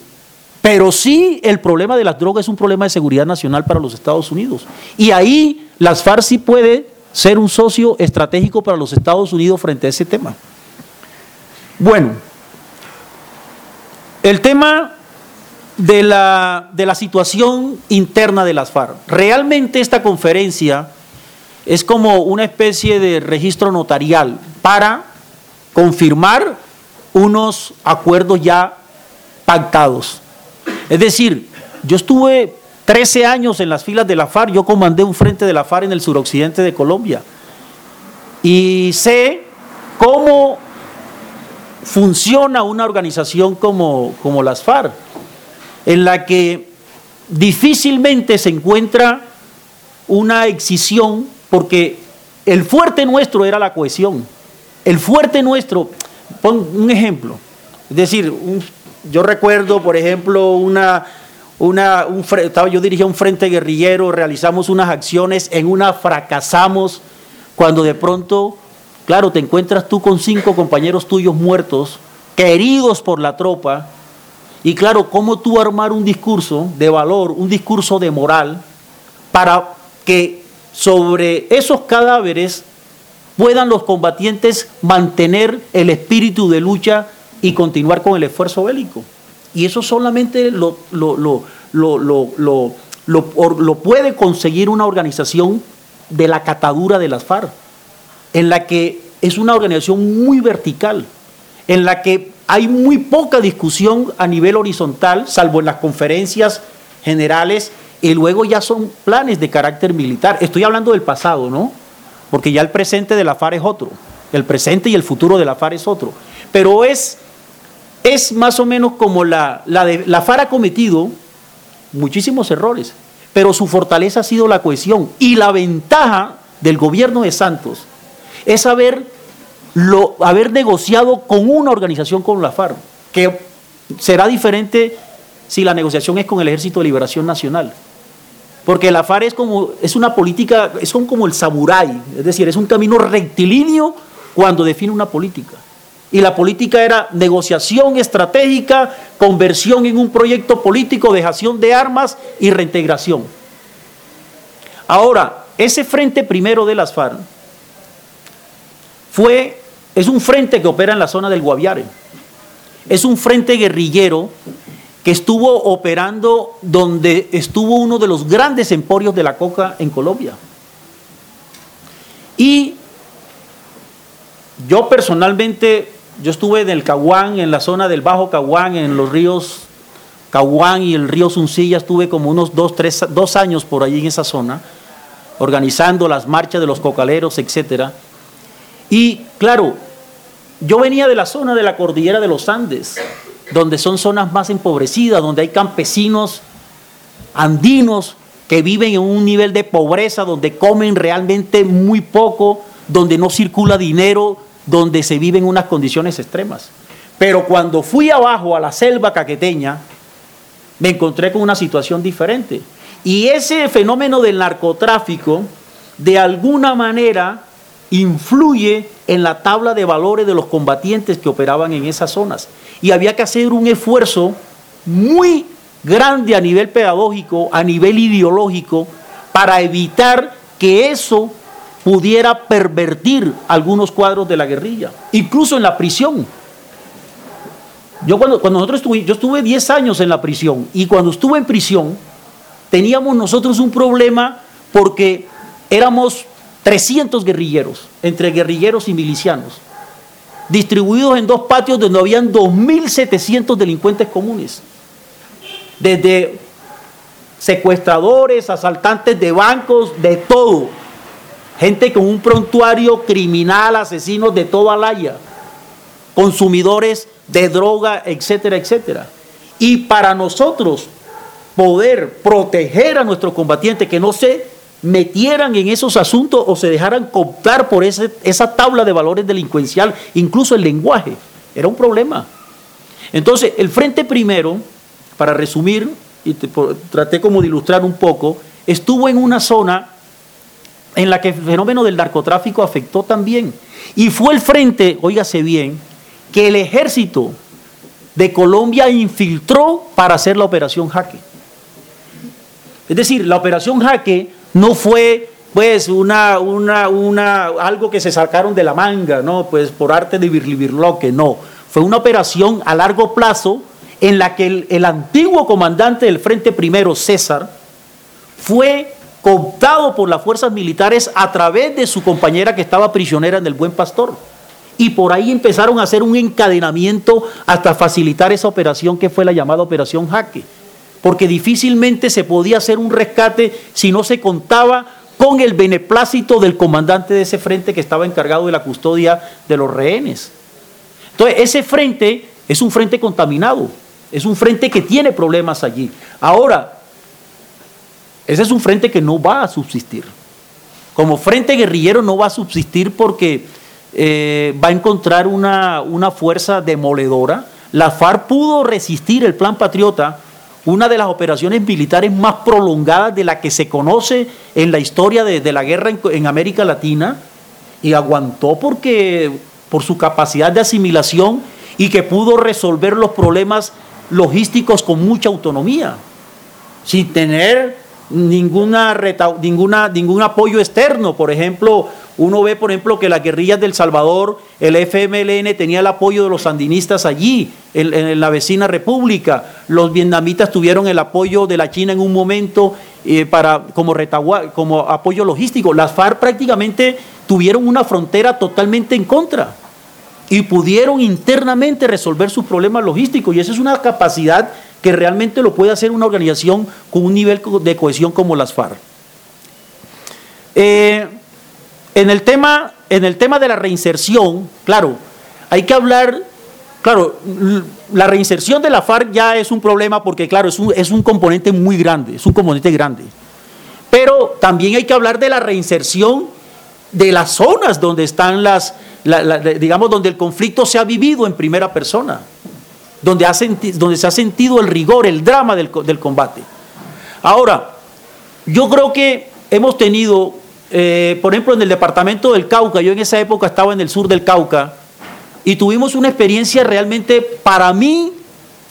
Pero sí el problema de las drogas es un problema de seguridad nacional para los Estados Unidos. Y ahí las FARC sí puede ser un socio estratégico para los Estados Unidos frente a ese tema. Bueno, el tema de la, de la situación interna de las FARC. Realmente esta conferencia es como una especie de registro notarial para confirmar unos acuerdos ya pactados. Es decir, yo estuve 13 años en las filas de la FARC, yo comandé un frente de la FARC en el suroccidente de Colombia y sé cómo funciona una organización como, como las FARC, en la que difícilmente se encuentra una excisión porque el fuerte nuestro era la cohesión. El fuerte nuestro, pon un ejemplo. Es decir, yo recuerdo, por ejemplo, una, una, un, yo dirigía un frente guerrillero, realizamos unas acciones, en una fracasamos, cuando de pronto, claro, te encuentras tú con cinco compañeros tuyos muertos, queridos por la tropa, y claro, ¿cómo tú armar un discurso de valor, un discurso de moral, para que sobre esos cadáveres puedan los combatientes mantener el espíritu de lucha y continuar con el esfuerzo bélico. Y eso solamente lo, lo, puede conseguir una organización de la catadura de las FARC, en la que es una organización muy vertical, en la que hay muy poca discusión a nivel horizontal, salvo en las conferencias generales y luego ya son planes de carácter militar. Estoy hablando del pasado, ¿no? Porque ya el presente de la FARC es otro. El presente y el futuro de la FARC es otro. Pero es, es más o menos como la, la, de, la FARC ha cometido muchísimos errores, pero su fortaleza ha sido la cohesión. Y la ventaja del gobierno de Santos es haber, lo, haber negociado con una organización como la FARC, que será diferente si la negociación es con el Ejército de Liberación Nacional. Porque la FARC es como es una política, es como el samurái, es decir, es un camino rectilíneo cuando define una política. Y la política era negociación estratégica, conversión en un proyecto político, dejación de armas y reintegración. Ahora, ese frente primero de las FARC fue, es un frente que opera en la zona del Guaviare. Es un frente guerrillero que estuvo operando donde estuvo uno de los grandes emporios de la coca en Colombia. Y yo personalmente, yo estuve en el Caguán, en la zona del Bajo Caguán, en los ríos Caguán y el río Suncilla, estuve como unos dos, tres, dos años por allí en esa zona, organizando las marchas de los cocaleros, etcétera. Y claro, yo venía de la zona de la cordillera de los Andes, donde son zonas más empobrecidas, donde hay campesinos andinos que viven en un nivel de pobreza, donde comen realmente muy poco, donde no circula dinero, donde se viven unas condiciones extremas. Pero cuando fui abajo a la selva caqueteña, me encontré con una situación diferente. Y ese fenómeno del narcotráfico, de alguna manera, influye en la tabla de valores de los combatientes que operaban en esas zonas y había que hacer un esfuerzo muy grande a nivel pedagógico, a nivel ideológico, para evitar que eso pudiera pervertir algunos cuadros de la guerrilla, incluso en la prisión. Yo cuando, nosotros estuve, yo estuve 10 años en la prisión y cuando estuve en prisión teníamos nosotros un problema porque éramos 300 guerrilleros, entre guerrilleros y milicianos distribuidos en dos patios donde habían 2.700 delincuentes comunes. Desde secuestradores, asaltantes de bancos, de todo. Gente con un prontuario criminal, asesinos de toda Alaya, consumidores de droga, etcétera, etcétera. Y para nosotros poder proteger a nuestros combatientes que no se metieran en esos asuntos o se dejaran cooptar por ese, esa tabla de valores delincuencial, incluso el lenguaje. Era un problema. Entonces, el Frente Primero, para resumir, y traté como de ilustrar un poco, estuvo en una zona en la que el fenómeno del narcotráfico afectó también. Y fue el frente, óigase bien, que el ejército de Colombia infiltró para hacer la operación Jaque. Es decir, la operación Jaque no fue pues una, una, una, algo que se sacaron de la manga, no, pues por arte de birlibirloque, no. Fue una operación a largo plazo en la que el, el antiguo comandante del Frente Primero, César, fue cooptado por las fuerzas militares a través de su compañera que estaba prisionera en el Buen Pastor. Y por ahí empezaron a hacer un encadenamiento hasta facilitar esa operación que fue la llamada Operación Jaque porque difícilmente se podía hacer un rescate si no se contaba con el beneplácito del comandante de ese frente que estaba encargado de la custodia de los rehenes. Entonces, ese frente es un frente contaminado, es un frente que tiene problemas allí. Ahora, ese es un frente que no va a subsistir. Como frente guerrillero no va a subsistir porque eh, va a encontrar una, una fuerza demoledora. La FARC pudo resistir el plan patriota una de las operaciones militares más prolongadas de la que se conoce en la historia de, la guerra en, América Latina, y aguantó porque por su capacidad de asimilación y que pudo resolver los problemas logísticos con mucha autonomía, sin tener ninguna, ninguna, ningún apoyo externo. Por ejemplo, uno ve, por ejemplo, que las guerrillas del Salvador, el FMLN tenía el apoyo de los sandinistas allí, en, la vecina república. Los vietnamitas tuvieron el apoyo de la China en un momento eh, para, como, como apoyo logístico. Las FARC prácticamente tuvieron una frontera totalmente en contra. Y pudieron internamente resolver sus problemas logísticos. Y esa es una capacidad que realmente lo puede hacer una organización con un nivel de cohesión como las FARC. Eh, en, el tema, en el tema de la reinserción, claro, hay que hablar, claro, la reinserción de la FARC ya es un problema porque, claro, es un, es un componente muy grande, es un componente grande. Pero también hay que hablar de la reinserción de las zonas donde están las, digamos, donde el conflicto se ha vivido en primera persona, donde, ha donde se ha sentido el rigor, el drama del, del, combate. Ahora, yo creo que hemos tenido, eh, por ejemplo, en el departamento del Cauca, yo en esa época estaba en el sur del Cauca, y tuvimos una experiencia realmente, para mí,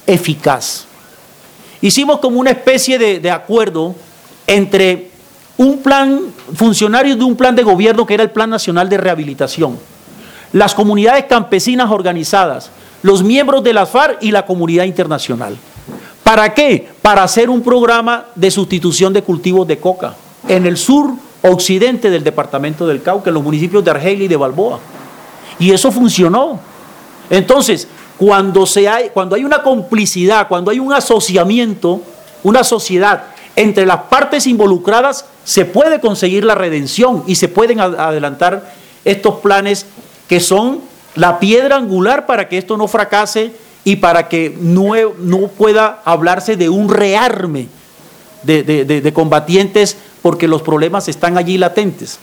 eficaz. Hicimos como una especie de, de acuerdo entre un plan, funcionarios de un plan de gobierno que era el Plan Nacional de Rehabilitación, las comunidades campesinas organizadas, los miembros de la FARC y la comunidad internacional. ¿Para qué? Para hacer un programa de sustitución de cultivos de coca en el sur occidente del departamento del Cauca, en los municipios de Argelia y de Balboa. Y eso funcionó. Entonces, cuando, se hay, cuando hay una complicidad, cuando hay un asociamiento, una sociedad entre las partes involucradas, se puede conseguir la redención y se pueden adelantar estos planes que son la piedra angular para que esto no fracase y para que no, no pueda hablarse de un rearme de, de combatientes porque los problemas están allí latentes.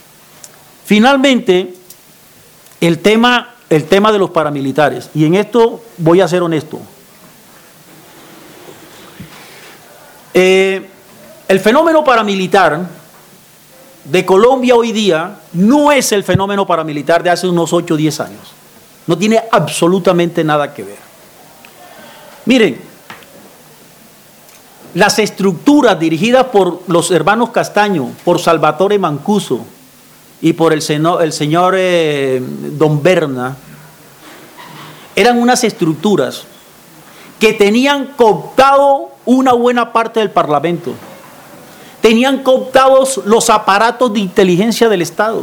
Finalmente, el tema el tema de los paramilitares. Y en esto voy a ser honesto. Eh, el fenómeno paramilitar de Colombia hoy día no es el fenómeno paramilitar de hace unos 8 o 10 años. No tiene absolutamente nada que ver. Miren, las estructuras dirigidas por los hermanos Castaño, por Salvatore Mancuso, y por el, señor eh, Don Berna, eran unas estructuras que tenían cooptado una buena parte del Parlamento, tenían cooptados los aparatos de inteligencia del Estado,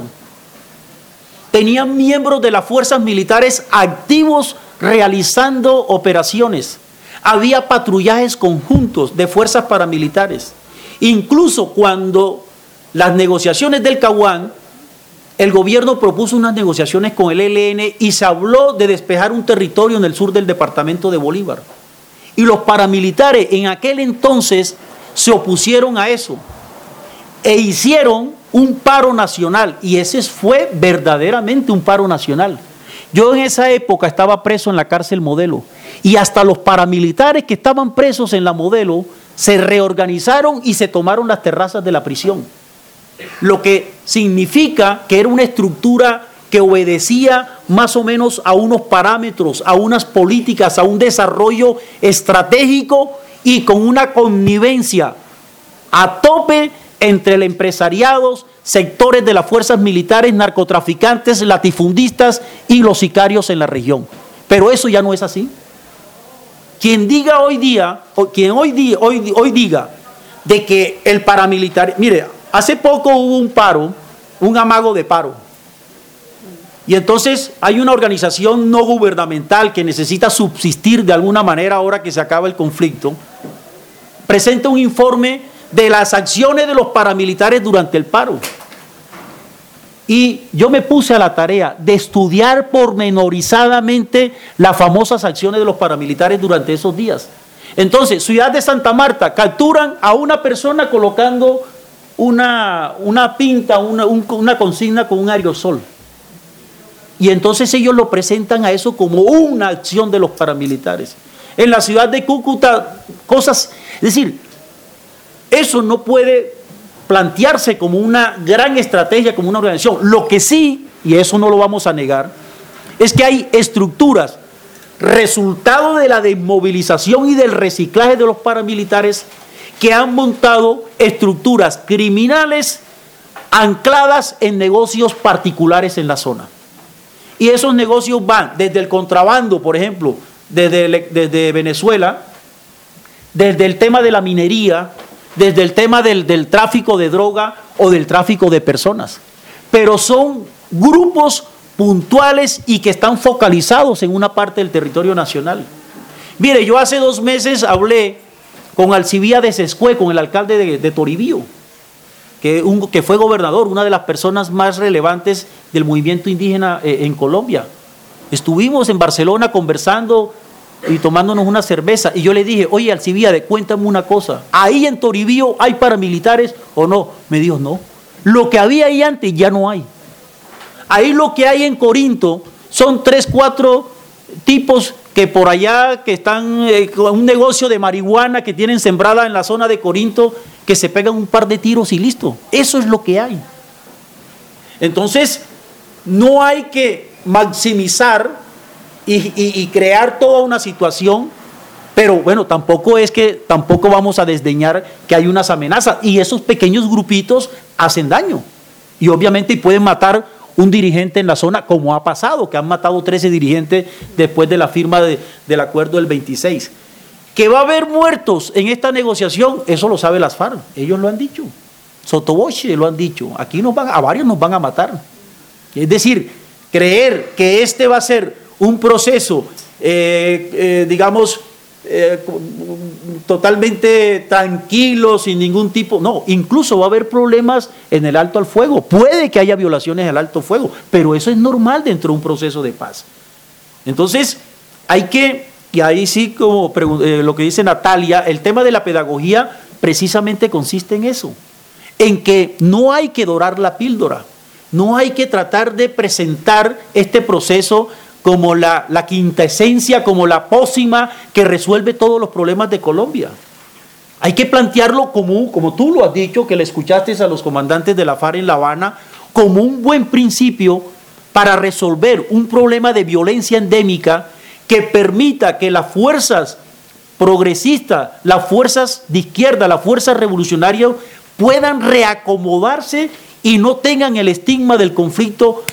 tenían miembros de las fuerzas militares activos realizando operaciones, había patrullajes conjuntos de fuerzas paramilitares, incluso cuando las negociaciones del Caguán el gobierno propuso unas negociaciones con el ELN y se habló de despejar un territorio en el sur del departamento de Bolívar. Y los paramilitares en aquel entonces se opusieron a eso e hicieron un paro nacional y ese fue verdaderamente un paro nacional. Yo en esa época estaba preso en la cárcel modelo y hasta los paramilitares que estaban presos en la modelo se reorganizaron y se tomaron las terrazas de la prisión lo que significa que era una estructura que obedecía más o menos a unos parámetros, a unas políticas, a un desarrollo estratégico y con una connivencia a tope entre el empresariado, sectores de las fuerzas militares, narcotraficantes, latifundistas y los sicarios en la región. Pero eso ya no es así. Quien diga hoy día, quien hoy, día, hoy, hoy diga de que el paramilitar, mire, Hace poco hubo un paro, un amago de paro. Y entonces hay una organización no gubernamental que necesita subsistir de alguna manera ahora que se acaba el conflicto. Presenta un informe de las acciones de los paramilitares durante el paro. Y yo me puse a la tarea de estudiar pormenorizadamente las famosas acciones de los paramilitares durante esos días. Entonces, Ciudad de Santa Marta, capturan a una persona colocando una, una pinta, una, una consigna con un aerosol. Y entonces ellos lo presentan a eso como una acción de los paramilitares. En la ciudad de Cúcuta, cosas, es decir, eso no puede plantearse como una gran estrategia, como una organización. Lo que sí, y eso no lo vamos a negar, es que hay estructuras, resultado de la desmovilización y del reciclaje de los paramilitares, que han montado estructuras criminales ancladas en negocios particulares en la zona. Y esos negocios van desde el contrabando, por ejemplo, desde, Venezuela, desde el tema de la minería, desde el tema del, tráfico de droga o del tráfico de personas. Pero son grupos puntuales y que están focalizados en una parte del territorio nacional. Mire, yo hace dos meses hablé con Alcibía de Sescue, con el alcalde de, Toribío, que fue gobernador, una de las personas más relevantes del movimiento indígena eh, en Colombia. Estuvimos en Barcelona conversando y tomándonos una cerveza y yo le dije, oye Alcibíade, cuéntame una cosa, ¿ahí en Toribío hay paramilitares o no? Me dijo, no. Lo que había ahí antes ya no hay. Ahí lo que hay en Corinto son tres, cuatro tipos que por allá, que están eh, con un negocio de marihuana que tienen sembrada en la zona de Corinto, que se pegan un par de tiros y listo. Eso es lo que hay. Entonces, no hay que maximizar y, crear toda una situación, pero bueno, tampoco es que tampoco vamos a desdeñar que hay unas amenazas y esos pequeños grupitos hacen daño y obviamente pueden matar un dirigente en la zona, como ha pasado, que han matado 13 dirigentes después de la firma de- del acuerdo del 26. Que va a haber muertos en esta negociación, eso lo sabe las FARC, ellos lo han dicho. Sotoboche lo han dicho, aquí nos van, a varios nos van a matar. Es decir, creer que este va a ser un proceso, eh, eh, digamos, eh, totalmente tranquilo, sin ningún tipo, no, incluso va a haber problemas en el alto al fuego, puede que haya violaciones al alto fuego, pero eso es normal dentro de un proceso de paz. Entonces, hay que, y ahí sí, como lo que dice Natalia, el tema de la pedagogía precisamente consiste en eso, en que no hay que dorar la píldora, no hay que tratar de presentar este proceso como la, la quinta esencia, como la pócima que resuelve todos los problemas de Colombia. Hay que plantearlo como, como tú lo has dicho, que le escuchaste a los comandantes de la FARC en La Habana, como un buen principio para resolver un problema de violencia endémica que permita que las fuerzas progresistas, las fuerzas de izquierda, las fuerzas revolucionarias puedan reacomodarse y no tengan el estigma del conflicto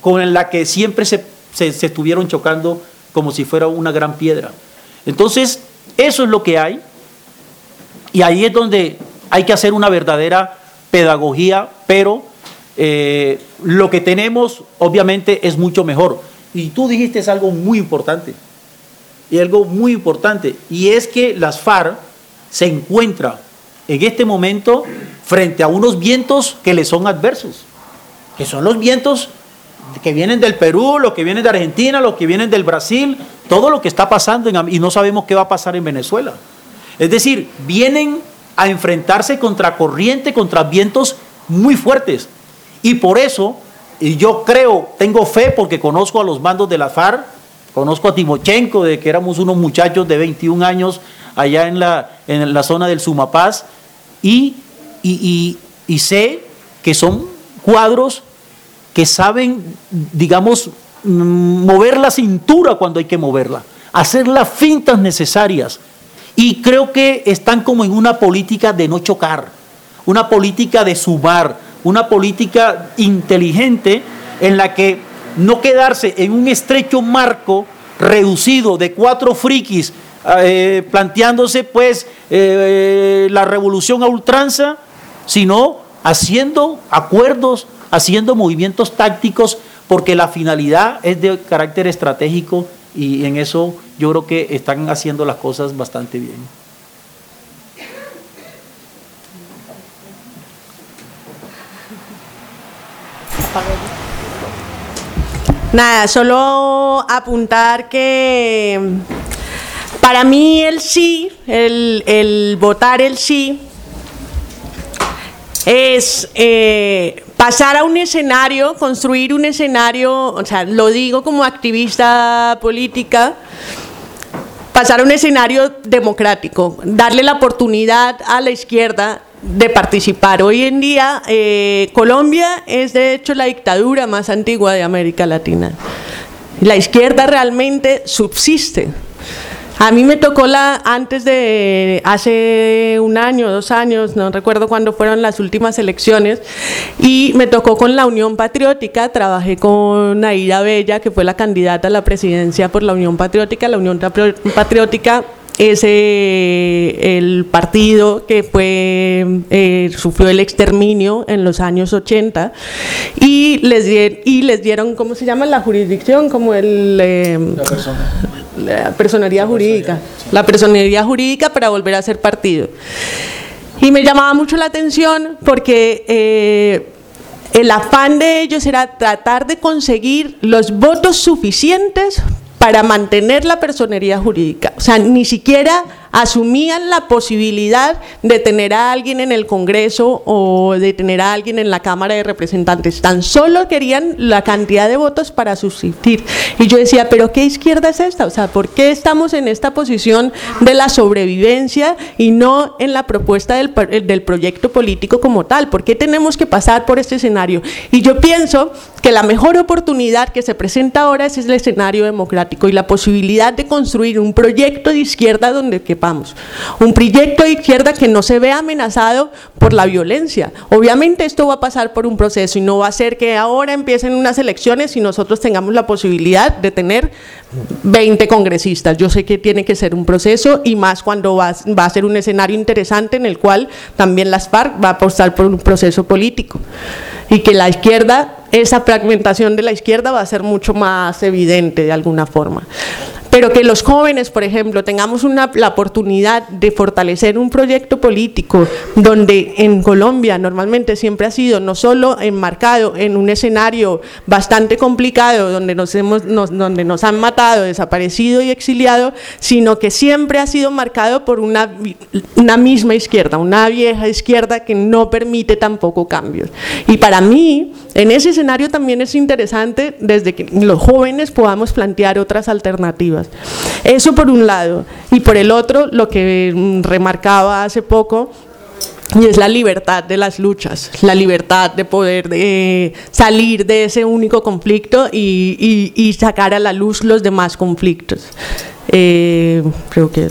con la que siempre se, se- estuvieron chocando como si fuera una gran piedra. Entonces, eso es lo que hay. Y ahí es donde hay que hacer una verdadera pedagogía, pero eh, lo que tenemos obviamente es mucho mejor. Y tú dijiste algo muy importante, y algo muy importante, y es que las FARC se encuentra en este momento frente a unos vientos que le son adversos, que son los vientos que vienen del Perú, los que vienen de Argentina, los que vienen del Brasil, todo lo que está pasando y no sabemos qué va a pasar en Venezuela. Es decir, vienen a enfrentarse contra corriente, contra vientos muy fuertes. Y por eso, y yo creo, tengo fe porque conozco a los mandos de la FARC, conozco a Timochenko, de que éramos unos muchachos de 21 años allá en la, en la zona del Sumapaz, y- y sé que son cuadros que saben, digamos, mover la cintura cuando hay que moverla, hacer las fintas necesarias. Y creo que están como en una política de no chocar, una política de sumar, una política inteligente en la que no quedarse en un estrecho marco reducido de cuatro frikis eh, planteándose pues eh, la revolución a ultranza, sino haciendo acuerdos, haciendo movimientos tácticos, porque la finalidad es de carácter estratégico y en eso yo creo que están haciendo las cosas bastante bien. Nada, solo apuntar que para mí el sí, el, el votar el sí, es eh, pasar a un escenario, construir un escenario, o sea, lo digo como activista política, pasar a un escenario democrático, darle la oportunidad a la izquierda de participar. Hoy en día eh, Colombia es de hecho la dictadura más antigua de América Latina. La izquierda realmente subsiste. A mí me tocó la antes de hace un año, dos años, no recuerdo cuándo fueron las últimas elecciones, y me tocó con la Unión Patriótica, trabajé con Aida Bella, que fue la candidata a la presidencia por la Unión Patriótica. La Unión Patriótica ese el partido que fue eh, sufrió el exterminio en los años 80 y les di- y les dieron cómo se llama la jurisdicción como el eh, la personería jurídica. la personería jurídica para volver a ser partido. Y me llamaba mucho la atención porque eh, el afán de ellos era tratar de conseguir los votos suficientes para mantener la personería jurídica. O sea, ni siquiera asumían la posibilidad de tener a alguien en el Congreso o de tener a alguien en la Cámara de Representantes. Tan solo querían la cantidad de votos para subsistir. Y yo decía, ¿pero qué izquierda es esta? O sea, ¿por qué estamos en esta posición de la sobrevivencia y no en la propuesta del, del proyecto político como tal? ¿Por qué tenemos que pasar por este escenario? Y yo pienso que la mejor oportunidad que se presenta ahora es el escenario democrático y la posibilidad de construir un proyecto de izquierda donde quepamos. Un proyecto de izquierda que no se vea amenazado por la violencia. Obviamente esto va a pasar por un proceso y no va a ser que ahora empiecen unas elecciones y nosotros tengamos la posibilidad de tener 20 congresistas. Yo sé que tiene que ser un proceso y más cuando va, va a ser un escenario interesante en el cual también las FARC va a apostar por un proceso político y que la izquierda, esa fragmentación de la izquierda va a ser mucho más evidente de alguna forma. Pero que los jóvenes, por ejemplo, tengamos la oportunidad de fortalecer un proyecto político donde en Colombia normalmente siempre ha sido no solo enmarcado en un escenario bastante complicado donde nos, hemos, donde nos han matado, desaparecido y exiliado, sino que siempre ha sido marcado por una, una misma izquierda, una vieja izquierda que no permite tampoco cambios. Y para mí, en ese escenario también es interesante desde que los jóvenes podamos plantear otras alternativas. Eso por un lado. Y por el otro, lo que mm, remarcaba hace poco, y es la libertad de las luchas, la libertad de poder salir de ese único conflicto y, sacar a la luz los demás conflictos. Eh, creo que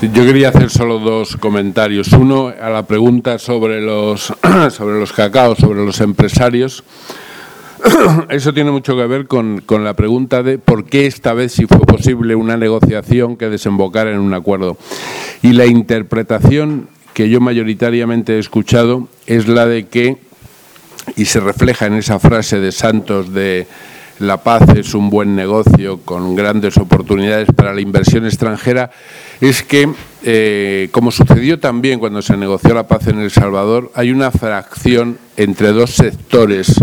Yo quería hacer solo dos comentarios. Uno a la pregunta sobre los, sobre los cacaos, sobre los empresarios. Eso tiene mucho que ver con, la pregunta de por qué esta vez si fue posible una negociación que desembocara en un acuerdo. Y la interpretación que yo mayoritariamente he escuchado es la de que, y se refleja en esa frase de Santos de la paz es un buen negocio con grandes oportunidades para la inversión extranjera, es que, eh, como sucedió también cuando se negoció la paz en El Salvador, hay una fracción entre dos sectores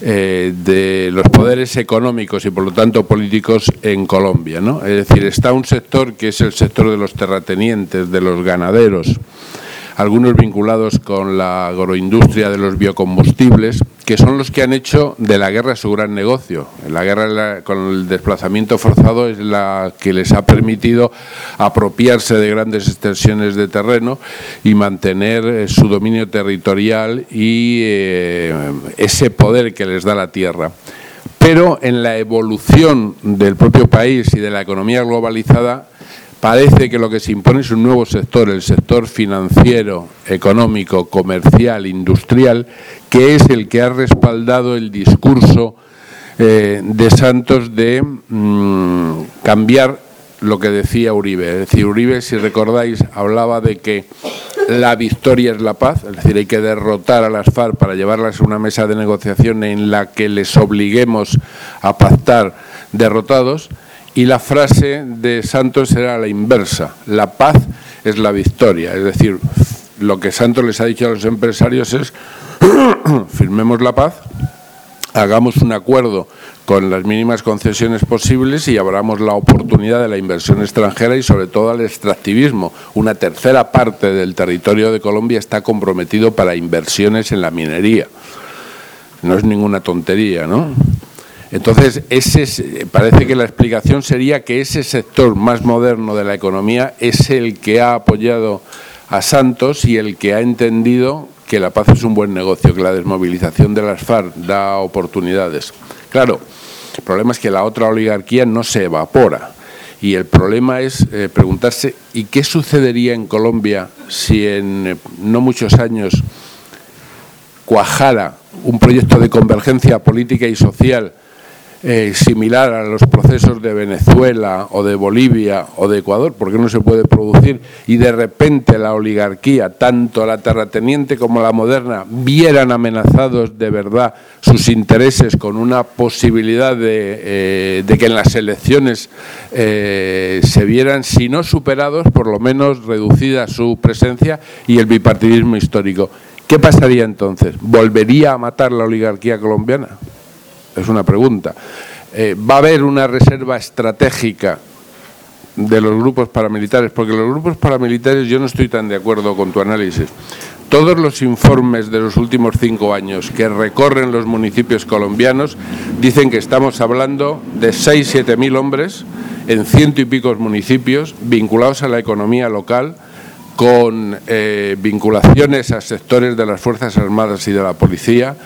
eh, de los poderes económicos y por lo tanto políticos en Colombia. ¿no? Es decir, está un sector que es el sector de los terratenientes, de los ganaderos, algunos vinculados con la agroindustria de los biocombustibles, que son los que han hecho de la guerra su gran negocio. La guerra con el desplazamiento forzado es la que les ha permitido apropiarse de grandes extensiones de terreno y mantener eh, su dominio territorial y eh, ese poder que les da la tierra. Pero en la evolución del propio país y de la economía globalizada, parece que lo que se impone es un nuevo sector, el sector financiero, económico, comercial, industrial, que es el que ha respaldado el discurso eh, de Santos de mm, cambiar lo que decía Uribe. Es decir, Uribe, si recordáis, hablaba de que la victoria es la paz, es decir, hay que derrotar a las FARC para llevarlas a una mesa de negociación en la que les obliguemos a pactar derrotados. Y la frase de Santos era la inversa, la paz es la victoria. Es decir, lo que Santos les ha dicho a los empresarios es, firmemos la paz, hagamos un acuerdo con las mínimas concesiones posibles y abramos la oportunidad de la inversión extranjera y sobre todo al extractivismo. Una tercera parte del territorio de Colombia está comprometido para inversiones en la minería. No es ninguna tontería, ¿no? Entonces, ese es- parece que la explicación sería que ese sector más moderno de la economía es el que ha apoyado a Santos y el que ha entendido que la paz es un buen negocio, que la desmovilización de las FARC da oportunidades. Claro, el problema es que la otra oligarquía no se evapora. Y el problema es eh, preguntarse, ¿y qué sucedería en Colombia si en eh, no muchos años cuajara un proyecto de convergencia política y social eh, similar a los procesos de Venezuela o de Bolivia o de Ecuador, porque no se puede producir y de repente la oligarquía, tanto la terrateniente como la moderna, vieran amenazados de verdad sus intereses con una posibilidad de, eh, que en las elecciones eh, se vieran, si no superados, por lo menos reducida su presencia y el bipartidismo histórico. ¿Qué pasaría entonces? ¿Volvería a matar la oligarquía colombiana? Es una pregunta. Eh, ¿Va a haber una reserva estratégica de los grupos paramilitares? Porque los grupos paramilitares yo no estoy tan de acuerdo con tu análisis. Todos los informes de los últimos cinco años que recorren los municipios colombianos dicen que estamos hablando de 6-7 mil hombres en ciento y pico municipios vinculados a la economía local, con eh, vinculaciones a sectores de las Fuerzas Armadas y de la Policía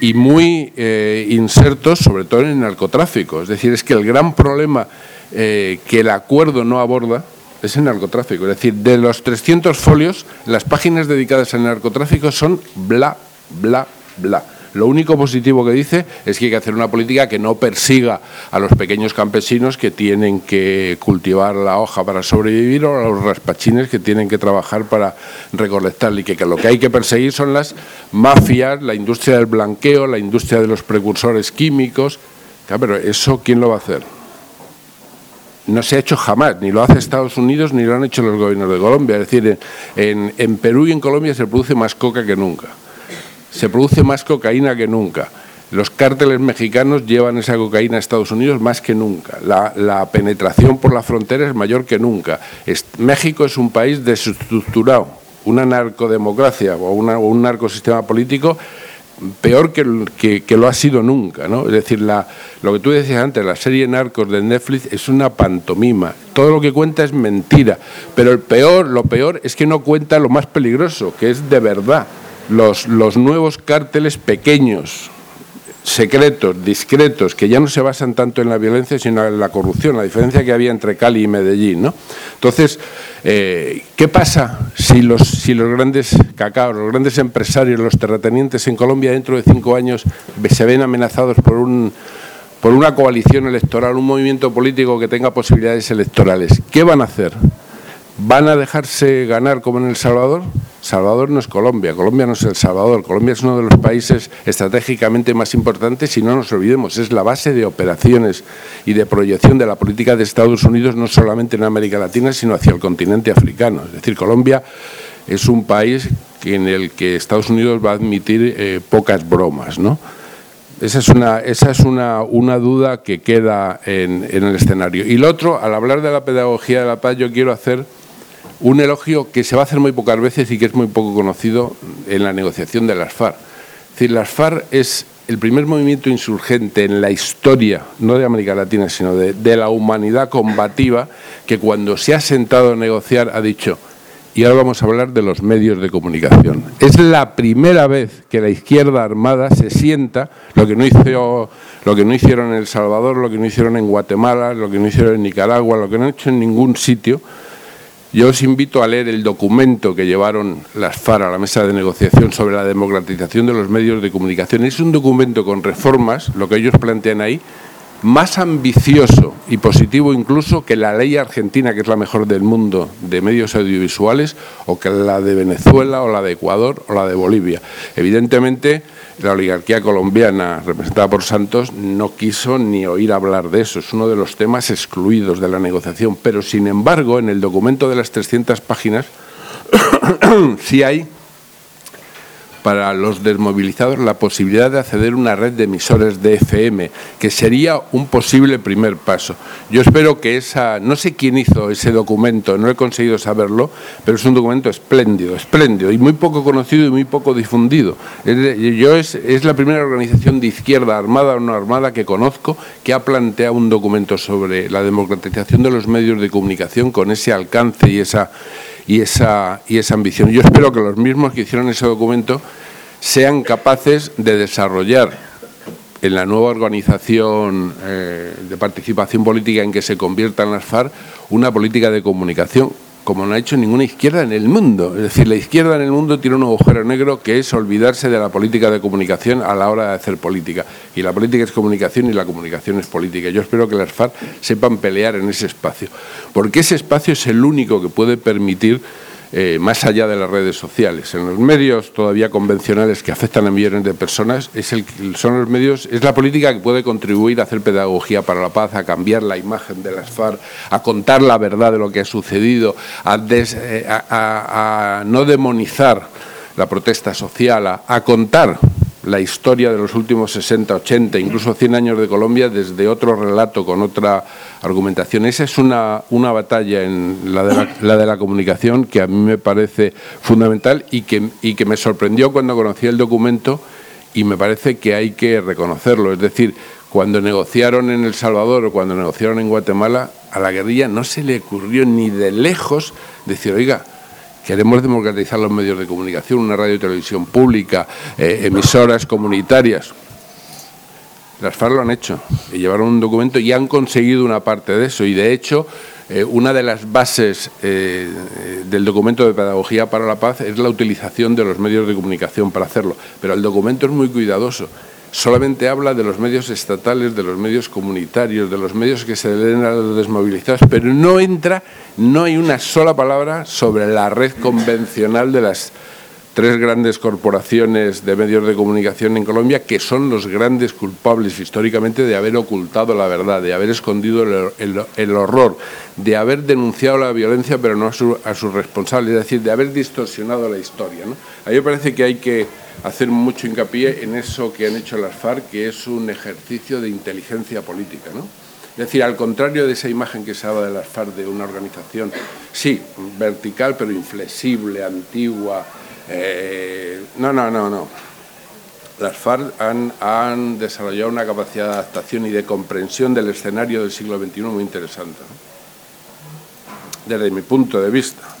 y muy eh, insertos sobre todo en el narcotráfico. Es decir, es que el gran problema eh, que el acuerdo no aborda es el narcotráfico. Es decir, de los 300 folios, las páginas dedicadas al narcotráfico son bla, bla, bla. Lo único positivo que dice es que hay que hacer una política que no persiga a los pequeños campesinos que tienen que cultivar la hoja para sobrevivir o a los raspachines que tienen que trabajar para recolectarla y que, lo que hay que perseguir son las mafias, la industria del blanqueo, la industria de los precursores químicos. Pero eso, ¿quién lo va a hacer? no se ha hecho jamás, ni lo hace Estados Unidos ni lo han hecho los gobiernos de Colombia. Es decir, en, en, Perú y en Colombia se produce más coca que nunca, se produce más cocaína que nunca. Los cárteles mexicanos llevan esa cocaína a Estados Unidos más que nunca. La, la penetración por la frontera es mayor que nunca. México es un país desestructurado, una narcodemocracia o, una, o un narcosistema político peor que, que, que, lo ha sido nunca, ¿no? Es decir, la, lo que tú decías antes, la serie Narcos de Netflix es una pantomima. Todo lo que cuenta es mentira, pero el peor, lo peor es que no cuenta lo más peligroso, que es de verdad los, los nuevos cárteles pequeños, secretos, discretos, que ya no se basan tanto en la violencia, sino en la corrupción, la diferencia que había entre Cali y Medellín. ¿no? Entonces, eh, ¿qué pasa si los, si los grandes cacaos, los grandes empresarios, los terratenientes en Colombia dentro de cinco años se ven amenazados por un por una coalición electoral, un movimiento político que tenga posibilidades electorales? ¿Qué van a hacer? ¿Van a dejarse ganar como en El Salvador? Salvador no es Colombia, Colombia no es El Salvador, Colombia es uno de los países estratégicamente más importantes y no nos olvidemos, es la base de operaciones y de proyección de la política de Estados Unidos no solamente en América Latina, sino hacia el continente africano. Es decir, Colombia es un país en el que Estados Unidos va a admitir eh, pocas bromas, ¿no? Esa es una, esa es una, una duda que queda en, en el escenario. Y lo otro, al hablar de la pedagogía de la paz, yo quiero hacer un elogio que se va a hacer muy pocas veces y que es muy poco conocido en la negociación de las FARC. Es decir, las FARC es el primer movimiento insurgente en la historia, no de América Latina, sino de, de, la humanidad combativa, que cuando se ha sentado a negociar ha dicho, y ahora vamos a hablar de los medios de comunicación. Es la primera vez que la izquierda armada se sienta, lo que no hizo, lo que no hicieron en El Salvador, lo que no hicieron en Guatemala, lo que no hicieron en Nicaragua, lo que no han hecho en ningún sitio, yo os invito a leer el documento que llevaron las FARC a la mesa de negociación sobre la democratización de los medios de comunicación. Es un documento con reformas, lo que ellos plantean ahí, más ambicioso y positivo incluso que la ley argentina, que es la mejor del mundo de medios audiovisuales, o que la de Venezuela, o la de Ecuador, o la de Bolivia. Evidentemente, la oligarquía colombiana, representada por Santos, no quiso ni oír hablar de eso. Es uno de los temas excluidos de la negociación. Pero, sin embargo, en el documento de las 300 páginas sí hay para los desmovilizados la posibilidad de acceder a una red de emisores de FM, que sería un posible primer paso. Yo espero que esa, no sé quién hizo ese documento, no he conseguido saberlo, pero es un documento espléndido, espléndido y muy poco conocido y muy poco difundido. Yo es, es la primera organización de izquierda, armada o no armada, que conozco que ha planteado un documento sobre la democratización de los medios de comunicación con ese alcance y esa y esa, y esa ambición. Yo espero que los mismos que hicieron ese documento sean capaces de desarrollar en la nueva organización eh, de participación política en que se conviertan las FARC una política de comunicación como no ha hecho ninguna izquierda en el mundo. Es decir, la izquierda en el mundo tiene un agujero negro que es olvidarse de la política de comunicación a la hora de hacer política. Y la política es comunicación y la comunicación es política. Yo espero que las FARC sepan pelear en ese espacio, porque ese espacio es el único que puede permitir eh, más allá de las redes sociales. En los medios todavía convencionales que afectan a millones de personas, es el, son los medios, es la política que puede contribuir a hacer pedagogía para la paz, a cambiar la imagen de las FARC, a contar la verdad de lo que ha sucedido, a, eh, a no demonizar la protesta social, a contar la historia de los últimos 60, 80, incluso 100 años de Colombia desde otro relato, con otra argumentación. Esa es una, una batalla en la de la, de la, comunicación que a mí me parece fundamental y que, y que me sorprendió cuando conocí el documento y me parece que hay que reconocerlo. Es decir, cuando negociaron en El Salvador o cuando negociaron en Guatemala, a la guerrilla no se le ocurrió ni de lejos decir, oiga, Queremos democratizar los medios de comunicación, una radio y televisión pública, eh, emisoras comunitarias. Las FARC lo han hecho y llevaron un documento y han conseguido una parte de eso. Y de hecho, eh, una de las bases eh, del documento de Pedagogía para la Paz es la utilización de los medios de comunicación para hacerlo. Pero el documento es muy cuidadoso solamente habla de los medios estatales, de los medios comunitarios, de los medios que se den a los desmovilizados, pero no entra, no hay una sola palabra sobre la red convencional de las tres grandes corporaciones de medios de comunicación en Colombia que son los grandes culpables históricamente de haber ocultado la verdad, de haber escondido el, el, el horror, de haber denunciado la violencia pero no a, su, sus responsables, es decir, de haber distorsionado la historia. ¿no? A mí me parece que hay que hacer mucho hincapié en eso que han hecho las FARC, que es un ejercicio de inteligencia política. ¿no? Es decir, al contrario de esa imagen que se habla de las FARC de una organización, sí, vertical pero inflexible, antigua. Eh, no, no, no, no. Las FARC han, han, desarrollado una capacidad de adaptación y de comprensión del escenario del siglo XXI muy interesante, desde mi punto de vista.